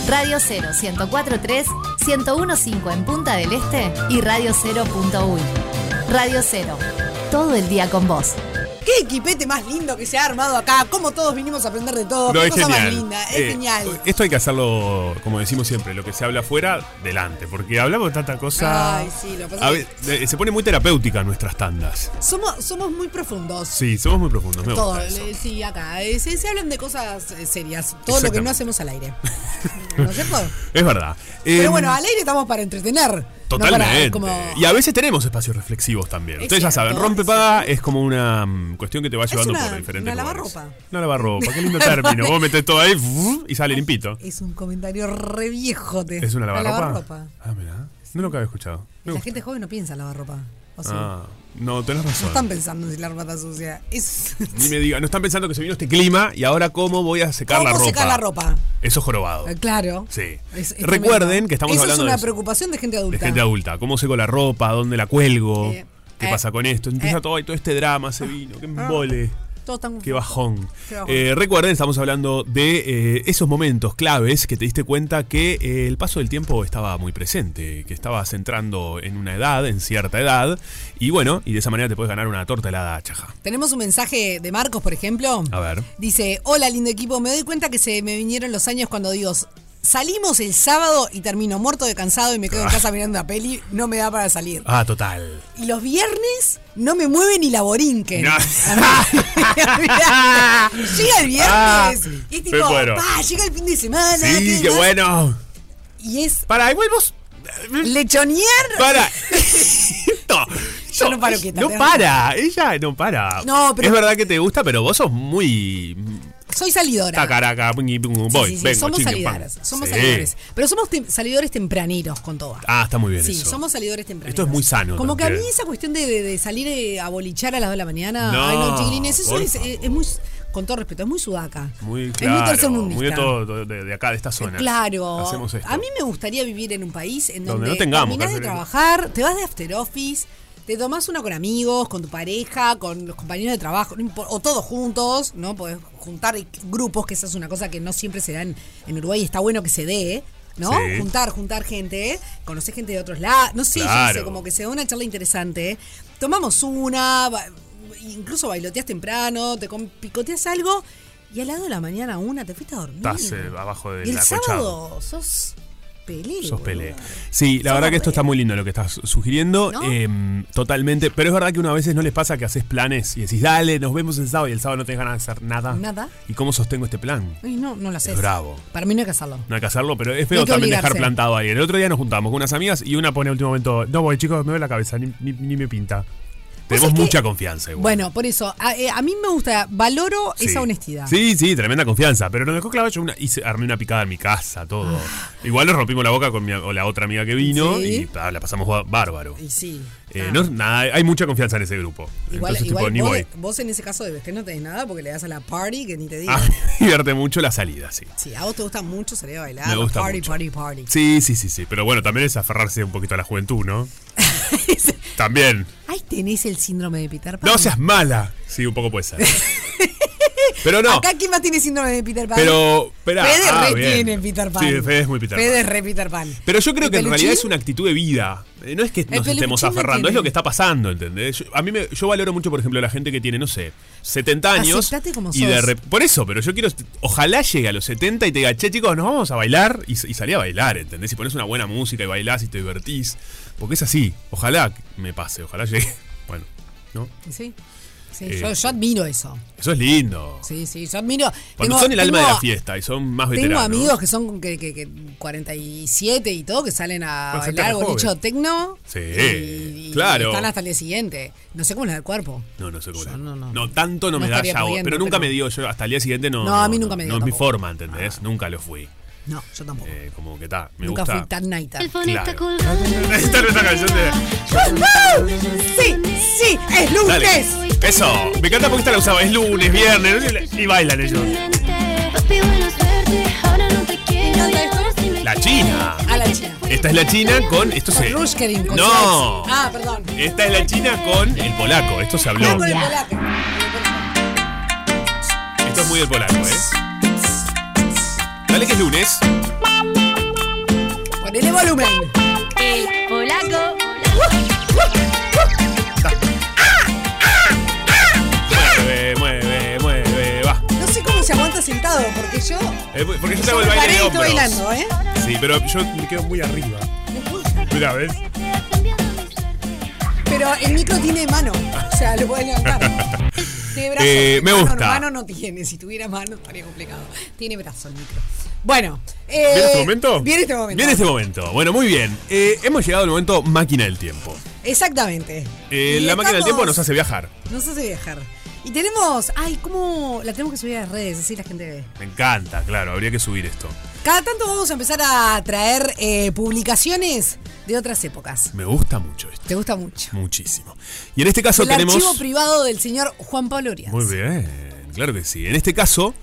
Radio 0 1043 1015 en Punta del Este y Radio 0.uy. Radio 0. Todo el día con vos. ¿Qué equipete más lindo que se ha armado acá? ¿Cómo todos vinimos a aprender de todo? No, ¿Qué es cosa más linda? Es Eh, genial. Esto hay que hacerlo, como decimos siempre, lo que se habla afuera, delante, porque hablamos de tanta cosa. Ay, sí, lo pasa A es ver, eh, se pone muy terapéutica nuestras tandas. Somos, somos muy profundos. Sí, somos muy profundos. Me Todo, gusta eso. le- sí, acá. eh, Se, se hablan de cosas eh, serias. Todo lo que no hacemos al aire. ¿No es cierto? Es verdad. Pero Em, bueno, al aire estamos para entretener. No Totalmente. como- Y a veces tenemos espacios reflexivos también. Es Ustedes ya saben, rompe es es como una mm, cuestión que te va llevando una- por diferentes una lugares. lavarropa. Una lavarropa, qué lindo término. Vos metés todo ahí y sale limpito. Es un comentario re viejote. ¿Es una La lavarropa? lavarropa. Ah, mira. No lo que había escuchado. Me La gusta. gente joven no piensa en lavarropa. O sea, Ah, no, tenés no razón. están pensando en si la ropa está sucia. Es. Ni me diga, no están pensando que se vino este clima y ahora cómo voy a secar ¿Cómo la ropa. secar la ropa? Eso es jorobado. Eh, Claro. Sí. Es- es Recuerden tremendo. que estamos Eso hablando es una de preocupación de gente adulta. De gente adulta. ¿Cómo seco la ropa? ¿Dónde la cuelgo? Eh, ¿Qué eh, pasa con esto? Empieza eh. todo, todo este drama, se vino, qué embole. Todos están- Qué bajón. Qué bajón. Eh, recuerden, estamos hablando de eh, esos momentos claves que te diste cuenta que eh, el paso del tiempo estaba muy presente, que estabas entrando en una edad, en cierta edad, y bueno, y de esa manera te puedes ganar una torta helada chaja. Tenemos un mensaje de Marcos, por ejemplo. A ver. Dice, hola lindo equipo, me doy cuenta que se me vinieron los años cuando digo, salimos el sábado y termino muerto de cansado y me quedo en casa mirando una peli, no me da para salir. Ah, total. Y los viernes no me mueve ni la borinquen. No. llega el viernes Ah, y es tipo, muero. pa, llega el fin de semana. Sí, qué bueno. Y es Para, igual vos. lechonear. Para. no. Yo no paro quieta, No para, ella no para. No, pero- Es verdad que te gusta, pero vos sos muy. Soy salidora. Tacaraca, voy, sí, sí, vengo, somos salidoras. Somos Sí. salidores. Pero somos tem- salidores tempraneros con todo. Ah, está muy bien Sí, eso. somos salidores tempraneros. Esto es muy sano Como que a mí esa cuestión de, de- de salir eh, a bolichar a las 2 de la mañana. No, ay, no, chiquilines, eso es, eh, es muy. Con todo respeto, es muy sudaca. Muy es muy claro, muy de todo, de, de acá, de esta zona. Claro. Hacemos esto. A mí me gustaría vivir en un país en Donde donde, no tengamos terminás de trabajar, te vas de after office, te tomás una con amigos, con tu pareja, con los compañeros de trabajo, o todos juntos, ¿no? Podés juntar grupos, que esa es una cosa que no siempre se da en, en Uruguay, y está bueno que se dé. ¿No? Sí. Juntar, juntar gente, conocer gente de otros lados, no sé, yo como que se da una charla interesante. Tomamos una, incluso bailoteas temprano, te picoteas algo y al lado de la mañana una te fuiste a dormir. Estás eh, abajo del Y el sábado sos pelé. Sos Pelé. Sí, la Sos verdad que esto está muy lindo lo que estás sugiriendo. ¿No? em, totalmente. Pero es verdad que una vez no les pasa que haces planes y decís, dale, nos vemos el sábado y el sábado no tenés ganas de hacer nada. Nada. ¿Y cómo sostengo este plan? No, no lo haces. Es bravo. Para mí no hay que hacerlo. No hay que hacerlo, pero es feo también dejar obligarse. plantado ahí. El otro día nos juntamos con unas amigas y una pone a último momento, no voy chicos, me duele la cabeza, ni, ni- ni me pinta. Tenemos mucha que- confianza igual. Bueno, por eso, a, eh, a mí me gusta, valoro Sí. esa honestidad. Sí, sí, tremenda confianza. Pero nos dejó clavar yo una, hice, armé una picada en mi casa, todo. Igual nos rompimos la boca con mi, o la otra amiga que vino Ah. Sí. y ah, la pasamos ba- bárbaro. Y sí. Eh, Ah. no, nada, hay mucha confianza en ese grupo. Igual, Entonces, igual tipo, vos, voy. vos en ese caso de que no tenés nada porque le das a la party que ni te digo. Ah, divierte mucho la salida, sí. Sí, a vos te gusta mucho salir a bailar. Me gusta party, mucho. party, party. Sí, sí, sí, sí. Pero bueno, también es aferrarse un poquito a la juventud, ¿no? También. Ahí tenés el síndrome de Peter Pan. No seas mala. Sí, un poco puede ser. Pero no. Acá, ¿quién más tiene síndrome de Peter Pan? Pero, espera. Fede ah, re bien. tiene Peter Pan. Sí, Fede es muy Peter Fede Pan. es re Peter Pan. Pero yo creo ¿Y que en realidad es una actitud de vida. Eh, No es que nos estemos no aferrando, es lo que está pasando, ¿entendés? Yo- a mí me, yo valoro mucho, por ejemplo, la gente que tiene, no sé, 70 años. Como y de Por eso, pero yo quiero. Ojalá llegue a los 70 y te diga, che, chicos, nos vamos a bailar. Y, y salí a bailar, ¿entendés? Y pones una buena música y bailás y te divertís. Porque es así. Ojalá me pase, ojalá llegue. Bueno, ¿no? Sí. Sí, Eh, yo, yo admiro eso. Eso es lindo. Sí, sí, yo admiro. Cuando Tengo- son el alma de tengo- la fiesta y son más Tengo veteranos. amigos que son que, que, que 47 y todo, que salen a bailar joven. tecno. Sí, y, y claro. están hasta el día siguiente. No sé cómo les da el cuerpo. No, no sé cómo. Yo no, no, no. tanto no, No me da ya. pero nunca pero- me dio yo hasta el día siguiente no. No, a mí nunca me dio No es mi forma, ¿entendés? Nunca lo fui. No, yo tampoco. Eh, como que está, me Nunca gusta. fui tan naita. Claro. Esta es nuestra canción de. Sí, sí, es lunes. Dale. Eso. Me encanta porque esta la usaba. Es lunes, viernes. Y bailan ellos. La China. A la china. Esta es la China con. Esto se. Rushkerin con No. Ah, perdón. Esta es la China con el polaco. Esto se habló. Ah, con el polaco. Esto es muy del polaco, ¿eh? Dale que es lunes. Ponele volumen. Polaco. Mueve, mueve, mueve, va. No sé cómo se aguanta sentado, porque yo. Eh, porque yo te hago el me baile paré de y estoy hombros. bailando, ¿eh? Sí, pero yo me quedo muy arriba. Mira, ¿ves? Pero el micro tiene mano. O sea, lo puedes levantar. Tiene brazo. Eh, me Mano- gusta. Mano no tiene. Si tuviera mano estaría complicado. Tiene brazo el micro. Bueno. eh, ¿Viene este momento? Viene este momento. Viene este momento. Bueno, muy bien. Eh, hemos llegado al momento máquina del tiempo. Exactamente. Eh, la máquina del tiempo nos hace viajar. Nos hace viajar. Y tenemos. Ay, ¿cómo? La tenemos que subir a las redes, así la gente ve. Me encanta, claro, habría que subir esto. Cada tanto vamos a empezar a traer eh, publicaciones de otras épocas. Me gusta mucho esto. Te gusta mucho. Muchísimo. Y en este caso El tenemos. archivo privado del señor Juan Pablo Urias. Muy bien, claro que sí. En este caso,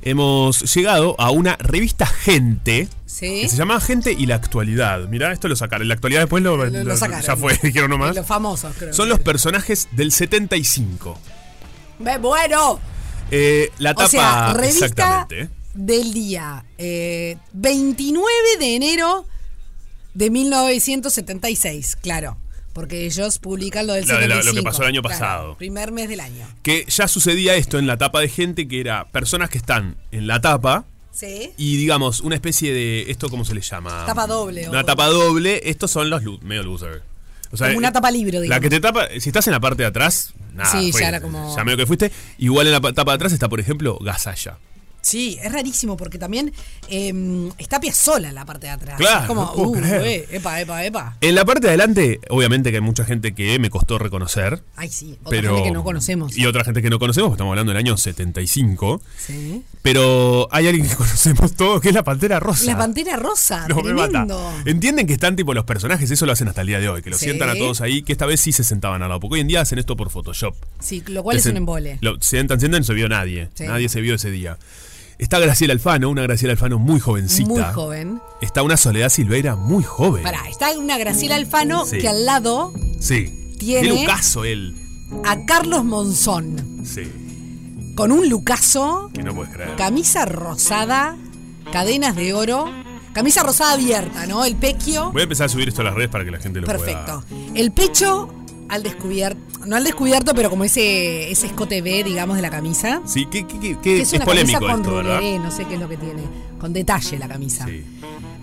hemos llegado a una revista Gente. Sí. Que se llama Gente y la actualidad. Mirá, esto lo sacaron. La actualidad después lo, Lo- lo lo- sacaron. ya fue, dijeron nomás. Los famosos, creo. Son los personajes del 75. Ve, Bueno. Eh, la tapa. O sea, revista exactamente. ¿Eh? del día eh, 29 de enero de 1976, claro. Porque ellos publican lo del Lo lo- que 75. pasó el año claro, pasado. primer mes del año. Que ya sucedía esto en la tapa de gente, que era personas que están en la tapa. Sí. Y digamos, una especie de. ¿Esto cómo se le llama? Tapa doble, Una o- tapa doble. Estos son los lo- medio losers. O Como una eh, tapa libro, La digamos. que te tapa. Si estás en la parte de atrás, nada. Sí, ya era como- Ya medio que fuiste. Igual en la pa- tapa de atrás está, por ejemplo, Gasalla. Sí, es rarísimo porque también eh, está Piazzolla en la parte de atrás. Claro, Es como, no puedo uh, creer. eh, epa, epa, epa. En la parte de adelante, obviamente que hay mucha gente que me costó reconocer. Ay, sí, otra pero, gente que no conocemos. Y otra gente que no conocemos, porque estamos hablando del año 75. Sí. Pero hay alguien que conocemos todos, que es la Pantera Rosa. La Pantera Rosa, No me mata. tremendo. Entienden que están tipo los personajes, eso lo hacen hasta el día de hoy, que Sí. sientan a todos ahí, que esta vez sí se sentaban al lado, porque hoy en día hacen esto por Photoshop. Sí, lo cual es un embole. Lo sientan, sientan, no se vio nadie. Sí. Nadie se vio ese día. Está Graciela Alfano, una Graciela Alfano muy jovencita. Muy joven. Está una Soledad Silveira muy joven. Pará, está una Graciela Alfano Sí. que al lado Sí. Tiene- un caso él. a Carlos Monzón. Sí. Con un lucaso, Que no puedes creer. camisa rosada, cadenas de oro, camisa rosada abierta, ¿no? El pequio. Voy a empezar a subir esto a las redes para que la gente lo Perfecto. pueda. El pecho al descubierto, no al descubierto, pero como ese, ese escote B, digamos, de la camisa. Sí, que, que- que- que es, es una polémico camisa con esto, ¿verdad? ruleré, no sé qué es lo que tiene. Con detalle la camisa. Sí.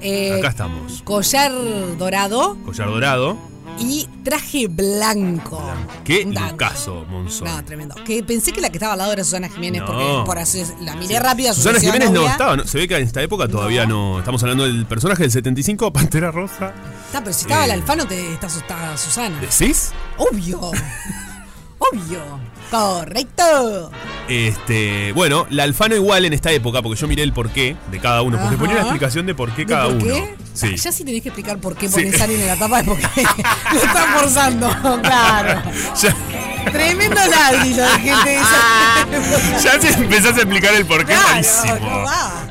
Eh, Acá estamos. Collar dorado Collar dorado. Y traje blanco. Qué lucaso, Monzón. No, tremendo. Que pensé que la que estaba al lado era Susana Jiménez, No. porque por así la miré rápida. Susana Jiménez no estaba, ¿no? se ve que en esta época todavía no. Estamos hablando del personaje del 75, Pantera Rosa. Está, pero si estaba Eh. el Alfano, te está asustada Susana. ¿Decís? Obvio. Obvio. Correcto. Este, bueno, la Alfano igual en esta época, porque yo miré el porqué de cada uno, porque Ajá. ponía una explicación de por qué ¿De cada por uno. Sí. Ah, ya sí tenés que explicar por qué Sí. pones a alguien en la tapa es porque lo están forzando. Claro. Ya, Tremendo ladri lo de gente ya se empezás a explicar el porqué Claro, malísimo.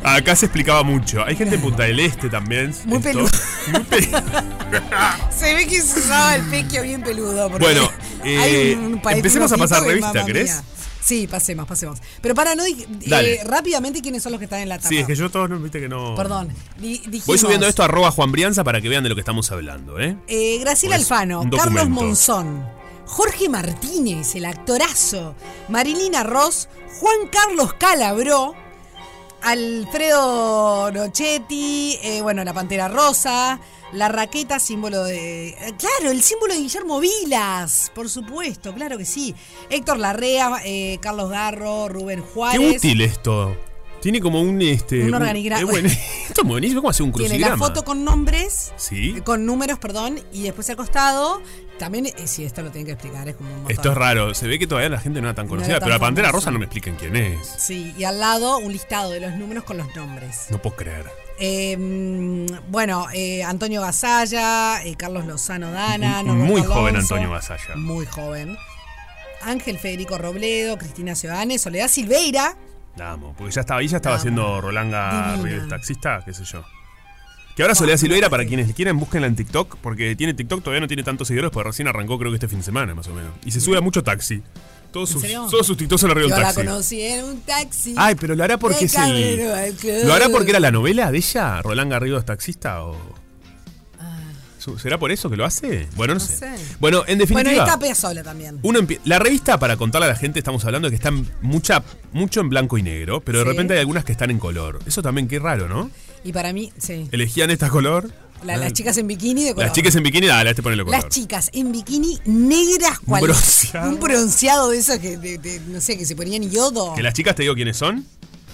Acá se explicaba mucho. Hay gente en Punta del Este también. Muy peludo. Muy Se ve que se usaba el pequio bien peludo. porque Bueno, hay eh, un- un país empecemos a pasar revista, mía. Sí, pasemos, pasemos. Pero para, no eh, rápidamente quiénes son los que están en la tapa. Sí, es que yo todos no viste que no. Perdón. dijimos, Voy subiendo esto a arroba Juan Brianza para que vean de lo que estamos hablando, ¿eh? Eh, Graciela Pues, Alfano, Carlos. Monzón, Jorge Martínez, el actorazo, Marilina Ross, Juan Carlos Calabró, Alfredo Nochetti, eh, bueno, la Pantera Rosa, la raqueta, símbolo de... eh, Claro, el símbolo de Guillermo Vilas, por supuesto, claro que sí. Héctor Larrea, eh, Carlos Garro, Rubén Qué Juárez. útil esto. Tiene como un este. Un organigrama. es buen- esto es buenísimo. ¿Cómo hace un Tiene crucigrama? la foto con nombres, Sí. eh, con números, perdón, y después al costado, también, eh, si esto lo tienen que explicar, es como un. Esto es raro. Se ve que todavía la gente no era tan No conocida. era tan pero la Pantera. Rosa no me expliquen quién es. Sí, y al lado un listado de los números con los nombres. No puedo creer. Eh, mm, bueno, eh, Antonio Gasalla, eh, Carlos Lozano Dana, Norberto muy joven Antonio Gasalla. Muy joven. Ángel Federico Robledo, Cristina Seoane, Soledad Silveira. La amo. Porque ya estaba ahí, ya estaba haciendo Rolanga. Ríos taxista, qué sé yo. Que ahora Soledad Silveira, para quienes le quieran, búsquenla en TikTok, porque tiene TikTok, todavía no tiene tantos seguidores, porque recién arrancó creo que este fin de semana, más o menos. Y se sube a mucho taxi. Todos ¿En sus, todos sus TikToks son arriba Yo del la taxi. conocí en un taxi. Ay, pero lo hará porque de es el. camino al club. ¿Lo hará porque era la novela de ella, Roland Garrido es taxista? O... Ah. Su- ¿Será por eso que lo hace? Bueno, no, No sé. sé. Bueno, en Bueno, definitiva. está Piazzolla también. Uno empie- la revista, para contarle a la gente, estamos hablando de que están mucha, mucho en blanco y negro, pero de Sí. repente hay algunas que están en color. Eso también qué raro, ¿no? Y para mí, sí. Elegían esta color. La- Ah, las chicas en bikini de color. Las chicas en bikini, dale, este ponele color. Las chicas en bikini negras, Un cual bronceado. un bronceado de esos que, de- de- no sé, que se ponían yodo. Que las chicas te digo quiénes son.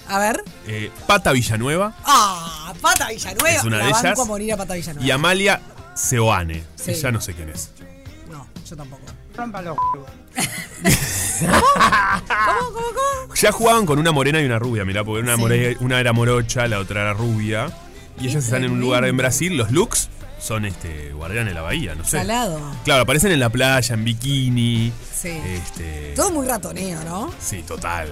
A ver. Eh, Pata Villanueva ¡Ah! Pata Villanueva. Es una La de banco ellas. a morir a Pata Villanueva. y Amalia Seoane. Sí. Que ya no sé quién es. No, yo tampoco. Ya jugaban con una morena y una rubia, mirá, porque una, Sí. more- una era morocha, la otra era rubia. Y ellas están en un lugar en Brasil. Los looks son este guardianes de la bahía, no sé. Salado. Claro, aparecen en la playa, en bikini. Sí. Este. Todo muy ratoneo, ¿no? Sí, total.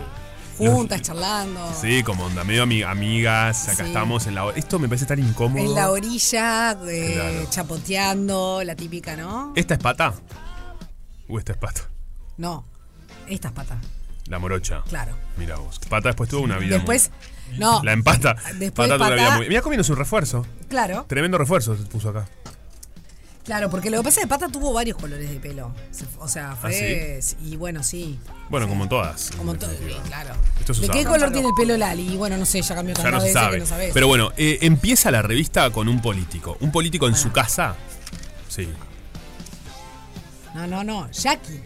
Juntas, charlando. Sí, como onda, medio ami- amigas. Acá Sí. estamos en la. Esto me parece tan incómodo. En la orilla, eh, Claro. chapoteando, la típica, ¿no? ¿Esta es pata? ¿O esta es pata? No, esta es pata, La morocha. claro. Mira vos. Pata después tuvo una vida. Después, muy- no, La empata. Después Pata- vida muy. Comiendo un refuerzo. claro, Tremendo refuerzo se puso acá. claro, porque lo que pasa es que Pata tuvo varios colores de pelo. Se- O sea, fue. Y bueno, sí. Bueno, como todas. Como en claro. Esto se ¿De usaba. qué color tiene el pelo Lali? Y bueno, no sé, ya cambió Ya tantas no se veces sabe. no sabés. Pero bueno, eh, empieza la revista con un político. Un político en su casa. Sí. No, no, no. Jackie.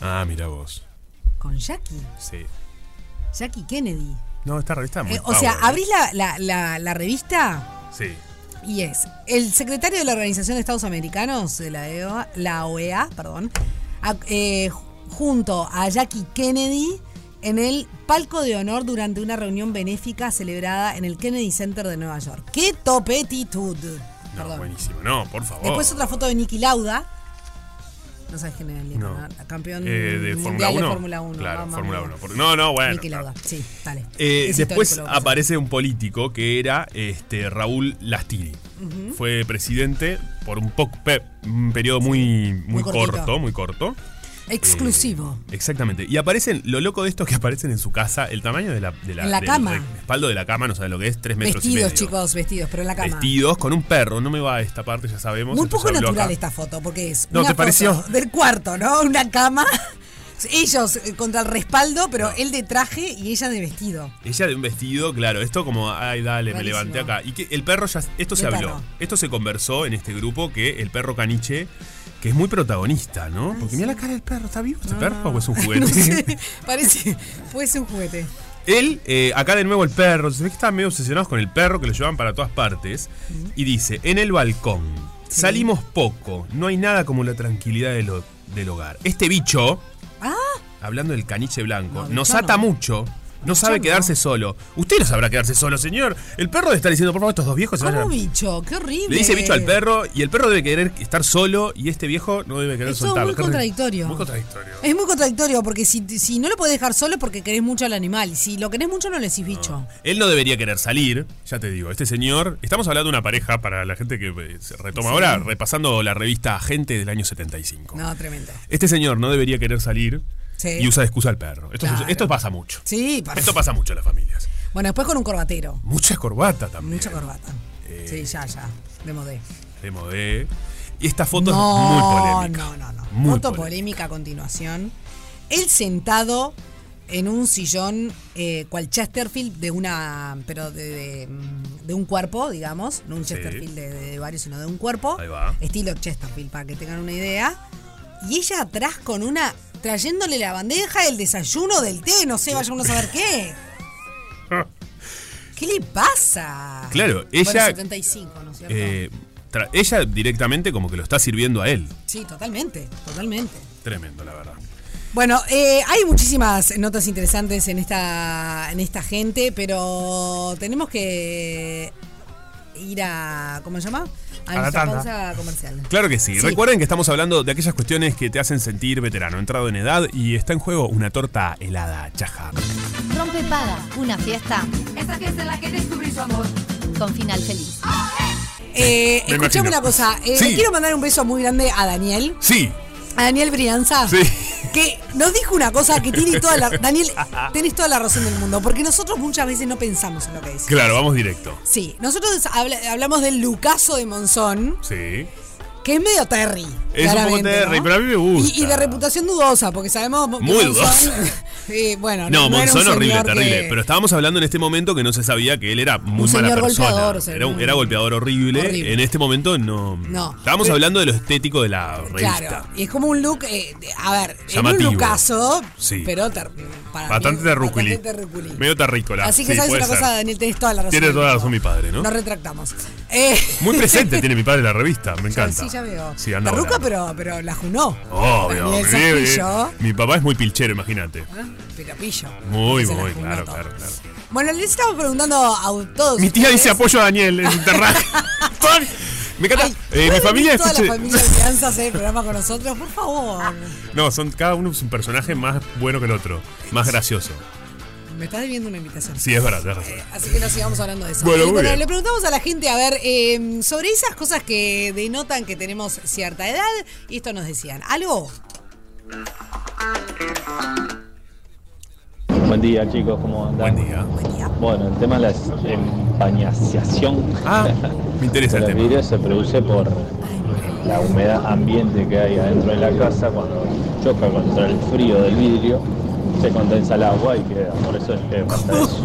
Ah, mira vos. Con Jackie. Sí. Jackie Kennedy. No, esta revista es muy Eh, o sea, power, ¿eh? abrís la, la- la- la revista Sí. y es el secretario de la Organización de Estados Americanos, de la, EOA la OEA, perdón, a- eh, junto a Jackie Kennedy en el palco de honor durante una reunión benéfica celebrada en el Kennedy Center de Nueva York. ¡Qué topetitud! No, buenísimo. No, por favor. Después otra foto de Nicky Lauda. No sabes quién es Nicky No. Campeón Eh, de Fórmula mundial 1. de Fórmula 1. Claro, Fórmula mía. 1. Por- No, no, bueno. Nicky Lauda, sí, dale. Eh, Es después aparece un político que era este Raúl Lastiri. Fue presidente por un, poco, un periodo muy, muy, Muy corto, muy corto. Exclusivo. Eh, exactamente. Y aparecen, lo loco de esto es que aparecen en su casa, el tamaño de la, de En la del cama. respaldo de la cama, no saben lo que es, tres metros y Vestidos, medio. chicos, vestidos, pero en la cama. Vestidos con un perro. No me va a esta parte, ya sabemos. Muy poco natural esta foto, porque es No, una ¿te foto pareció? del cuarto, ¿no? Una cama. Ellos eh, contra el respaldo, pero él de traje y ella de vestido. Ella de un vestido, claro, esto como, ay, dale, me levanté acá. Y que el perro ya, esto se habló, perro. esto se conversó en este grupo que el perro caniche, que es muy protagonista, ¿no? Porque mira la cara del perro, ¿está vivo este perro o es un juguete? No sé, parece, puede ser un juguete. Él, eh, acá de nuevo el perro, se ve que están medio obsesionados con el perro, que lo llevan para todas partes. Y dice, en el balcón, salimos poco, no hay nada como la tranquilidad del, ho- del hogar. Este bicho, Ah, hablando del caniche blanco, No, nos ata mucho. No sabe quedarse solo. Usted no sabrá quedarse solo, señor. El perro debe estar diciendo, por favor, estos dos viejos se ¿cómo bicho? Qué horrible. Le dice bicho al perro y el perro debe querer estar solo y este viejo no debe querer Es todo soltarlo. muy contradictorio. Muy contradictorio. Es muy contradictorio, porque si, si no lo podés dejar solo es porque querés mucho al animal. Y si lo querés mucho, no le decís bicho. Él no debería querer salir, ya te digo, este señor, estamos hablando de una pareja para la gente que eh, se retoma ahora, repasando la revista Agente del año 75. No, tremendo. Este señor no debería querer salir Sí. y usa de excusa al perro. Esto, Claro. esto pasa mucho. Sí, para- Esto pasa mucho en las familias. Bueno, después con un corbatero. Mucha corbata también. Mucha corbata. Eh, Sí, ya, ya. De modé. De modé. Y esta foto es No, muy polémica. no, no, no. Muy Foto polémica. polémica a continuación. Él sentado en un sillón eh, cual Chesterfield de una. pero de, de, mm, de un cuerpo, digamos. No un Sí. Chesterfield de, de varios, sino de un cuerpo. Ahí va. Estilo Chesterfield, para que tengan una idea. Y ella atrás con una. Trayéndole la bandeja, el desayuno del té, no sé, vaya uno a saber qué. ¿Qué le pasa? Claro, Bueno, ella- 75, ¿no es cierto? Eh, ella directamente como que lo está sirviendo a él. Sí, totalmente, totalmente. Tremendo, la verdad. Bueno, eh, hay muchísimas notas interesantes en esta, en esta gente, pero tenemos que ir a. ¿Cómo se llama? A, la nuestra tanda. pausa comercial. Claro que sí. Sí. Recuerden que estamos hablando de aquellas cuestiones que te hacen sentir veterano, entrado en edad y está en juego una torta helada, chaja. Rompe paga, una fiesta Esta fiesta en la que descubrí su amor. con final feliz. Eh, Me escuchame imagino. una cosa. eh, Sí. quiero mandar un beso muy grande a Daniel. Sí, A Daniel Brianza. sí. Que nos dijo una cosa que tiene toda la. Daniel, tenés toda la razón del mundo. Porque nosotros muchas veces no pensamos en lo que decimos. Claro, vamos directo. Sí, nosotros habla- hablamos del Lucaso de Monzón. Sí. Que es medio Terry. Es un poco Terry, ¿no? pero a mí me gusta. Y, y de reputación dudosa, porque sabemos. que Muy dudosa. Sí, bueno, No, no, Monzón horrible, terrible. que- Pero estábamos hablando en este momento que no se sabía que él era muy Un mala señor persona. golpeador, o sea, era, un- un- era golpeador horrible. Horrible. En este momento no. No. Estábamos Pero- hablando de lo estético de la revista. Claro, y es como un look, eh, a ver, Llamativo. un lookazo, Sí. pero ter- para Bastante terruculí. Medio terrícola. Así que Sí, sabes una cosa. Daniel, tenés toda la razón. Tiene del toda la razón mi padre, ¿no? Nos retractamos. Eh, Muy presente tiene mi padre la revista, me encanta. Sí, ya veo. Sí, anda Terruca, volando. pero, pero la junó. Obvio, Daniel mi, papá es muy pilchero, imagínate. ¿eh? Pero pillo. Muy, muy, claro, claro, claro. Bueno, les estamos preguntando a todos. Mi tía ustedes- dice apoyo a Daniel en Interraje. Me encanta. Ay, Eh, ¿puede mi familia toda escuche- la familia de Alianza hacer el programa con nosotros, por favor. No, son cada uno es un personaje más bueno que el otro, más gracioso. Me estás debiendo una invitación. Sí, es verdad, razón. Así que no sigamos hablando de eso. Bueno, Eh, muy bien. le preguntamos a la gente, a ver, eh, sobre esas cosas que denotan que tenemos cierta edad, y esto nos decían. ¿Algo? Buen día chicos, ¿cómo andan? Buen día. Buen día. Bueno, el tema de la empañaciación Ah, me interesa el tema. se produce por la humedad ambiente que hay adentro de la casa cuando choca contra el frío del vidrio, se condensa el agua y queda. Por eso es que pasa eso.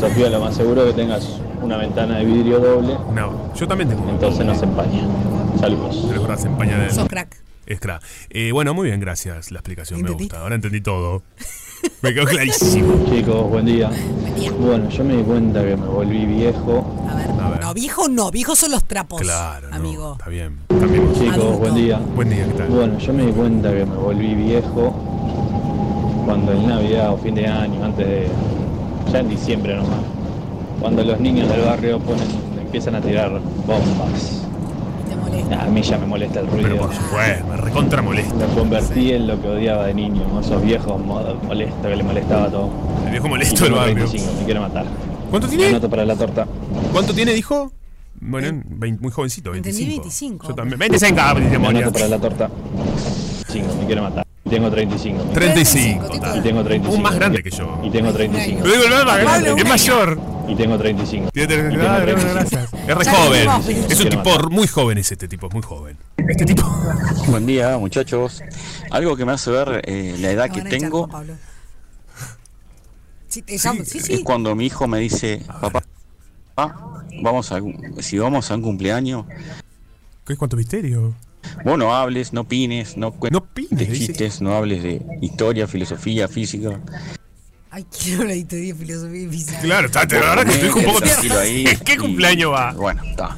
Sofía, lo más seguro es que tengas una ventana de vidrio doble, No, yo también tengo. entonces no se empaña. Saludos. Pero es verdad, se empaña de. Sos crack. Es crack. Eh, bueno, muy bien, gracias. La explicación me gusta. Ahora entendí todo. Me quedó clarísimo. Chicos, buen día. Buen día. Bueno, yo me di cuenta que me volví viejo. A ver. A ver. No, viejo no, viejos son los trapos. Claro, no, amigo. Está bien. Cambiemos. Chicos, Adulto. buen día. Buen día, ¿qué tal? Bueno, yo me di cuenta que me volví viejo cuando en Navidad o fin de año, antes de. ya en diciembre nomás. Cuando los niños del barrio ponen, empiezan a tirar bombas. Te molesta. A mí ya me molesta el Pero ruido. por supuesto, me recontra molesta. Me convertí en lo que odiaba de niño, esos viejos mo- molestos que le molestaba todo. El viejo molesto del barrio. 35, me quiere matar. ¿Cuánto tiene? anoto para la torta. ¿Cuánto tiene, dijo? Bueno, vein- muy jovencito, 25. Entendí 25. Yo también. 25, ah, para la torta. 5, me quiere matar. Tengo 35. 35. Tito. tal. Y tengo 35. Un más grande que yo. Y tengo 35. Lo digo el más grande, es mayor. Y tengo 35. Tiene que tener- Y tengo ah, 35. gracias. Es re joven. Es un tipo muy joven es este tipo, es muy joven. Este tipo. Buen día, muchachos. Algo que me hace ver eh, la edad que tengo es cuando mi hijo me dice, papá, papá, vamos a, si vamos a un cumpleaños, ¿Qué cuánto misterio? Vos no hables, no opines, no cuentes No dice. chistes, no hables de historia, filosofía, física. Ay, quiero la historia de filosofía y física. Claro, está, te- la verdad que hijo un poco. Tranquilo ahí, ¿Qué y- cumpleaños va? Bueno, está.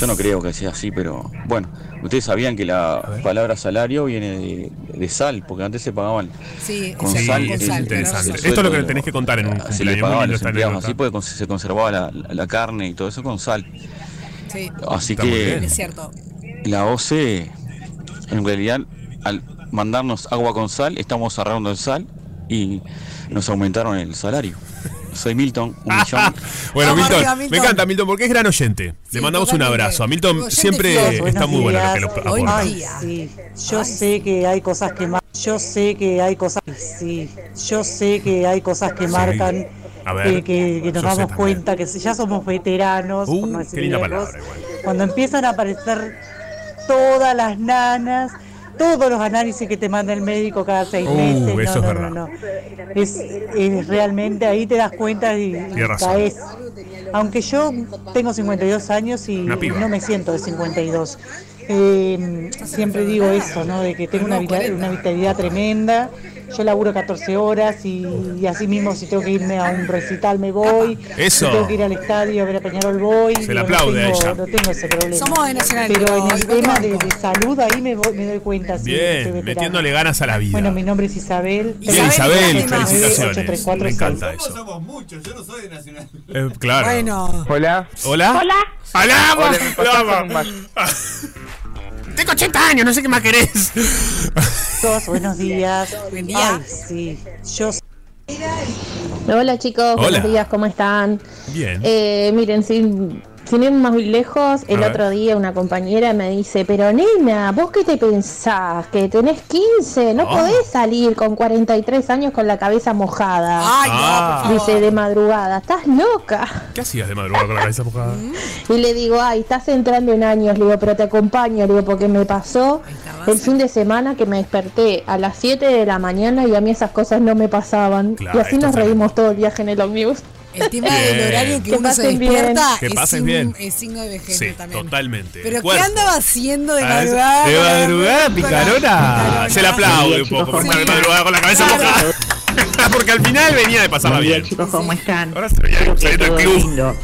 Yo no creo que sea así, pero bueno, ustedes sabían que la palabra salario viene de, de sal, porque antes se pagaban Sí, con exacto, sal, con sal, interesante. Esto es lo que tenés que contar en un Se le cumpleaños, muy pagaba a lindo los empleados así porque con- se conservaba la, carne y todo eso con sal. Sí, Así Está muy bien. que es cierto. La OCE, en realidad, al mandarnos agua con sal, estamos ahorrando el sal y nos aumentaron el salario. Soy Milton, un millón. Bueno, Milton, me encanta Milton porque es gran oyente. Sí, Le mandamos un abrazo. A Milton siempre fiel. está muy bueno lo que lo Hoy aporta. Ay, sí. Yo sé que hay cosas que mar- yo sé que hay cosas sí. Yo sé que hay cosas que Sí. marcan A ver, que, que- que yo nos damos cuenta que ya somos veteranos, Uh, por no decir qué linda viejos, palabra, igual. cuando empiezan a aparecer todas las nanas, todos los análisis que te manda el médico cada seis Uh, meses, no, eso es no, verdad. no, no. Es, es realmente ahí te das cuenta y, y caes. Aunque yo tengo 52 años y no me siento de 52. Eh, siempre digo eso, ¿no? De que tengo una, vita- una vitalidad tremenda. Yo laburo 14 horas y, y así mismo si tengo que irme a un recital me voy. Eso. Si tengo que ir al estadio a ver a Peñarol voy. Se le aplaude a no tengo, ella. no tengo ese problema. Somos de Nacional, Pero en el tema de, salud ahí me, voy- me doy cuenta. Bien, metiéndole ganas a la vida. Bueno, mi nombre es Isabel. Bien, Isabel, felicitaciones. 834 Me encanta eso. Somos muchos, yo no soy de Nacional. Eh, claro. Bueno, Hola. Hola. Hola. Hola. Hola, me Tengo 80 años, no sé qué más querés. Todos, buenos días. Buen día. Ay, sí. Yo Hola chicos, Hola. buenos días, ¿cómo están? Bien. Eh, miren, sin, sin ir más muy lejos, el A ver. otro día una compañera me dice, pero nena, ¿vos qué te pensás? Que tenés 15, no Ah. podés salir con 43 años con la cabeza mojada. ay, Ah. no, Dice de madrugada, estás loca. ¿Qué hacías de madrugada con la cabeza mojada? Y le digo, ay, estás entrando en años, le digo, pero te acompaño, le digo, porque me pasó el fin de semana que me desperté a las 7 de la mañana y a mí esas cosas no me pasaban. Claro, y así nos reímos todo el viaje en el ómnibus. El tema del horario que Que uno se despierta Que es, pasen sin- bien. es signo de vejez Sí, también. totalmente. Pero ¿qué andaba haciendo de Ah, madrugada? De madrugada, picarona. picarona? Se le aplaude un poco por estar de madrugada con la cabeza mojada. Porque al final venía de pasarla bien. chicos, ¿cómo están? Ahora se veía lindo.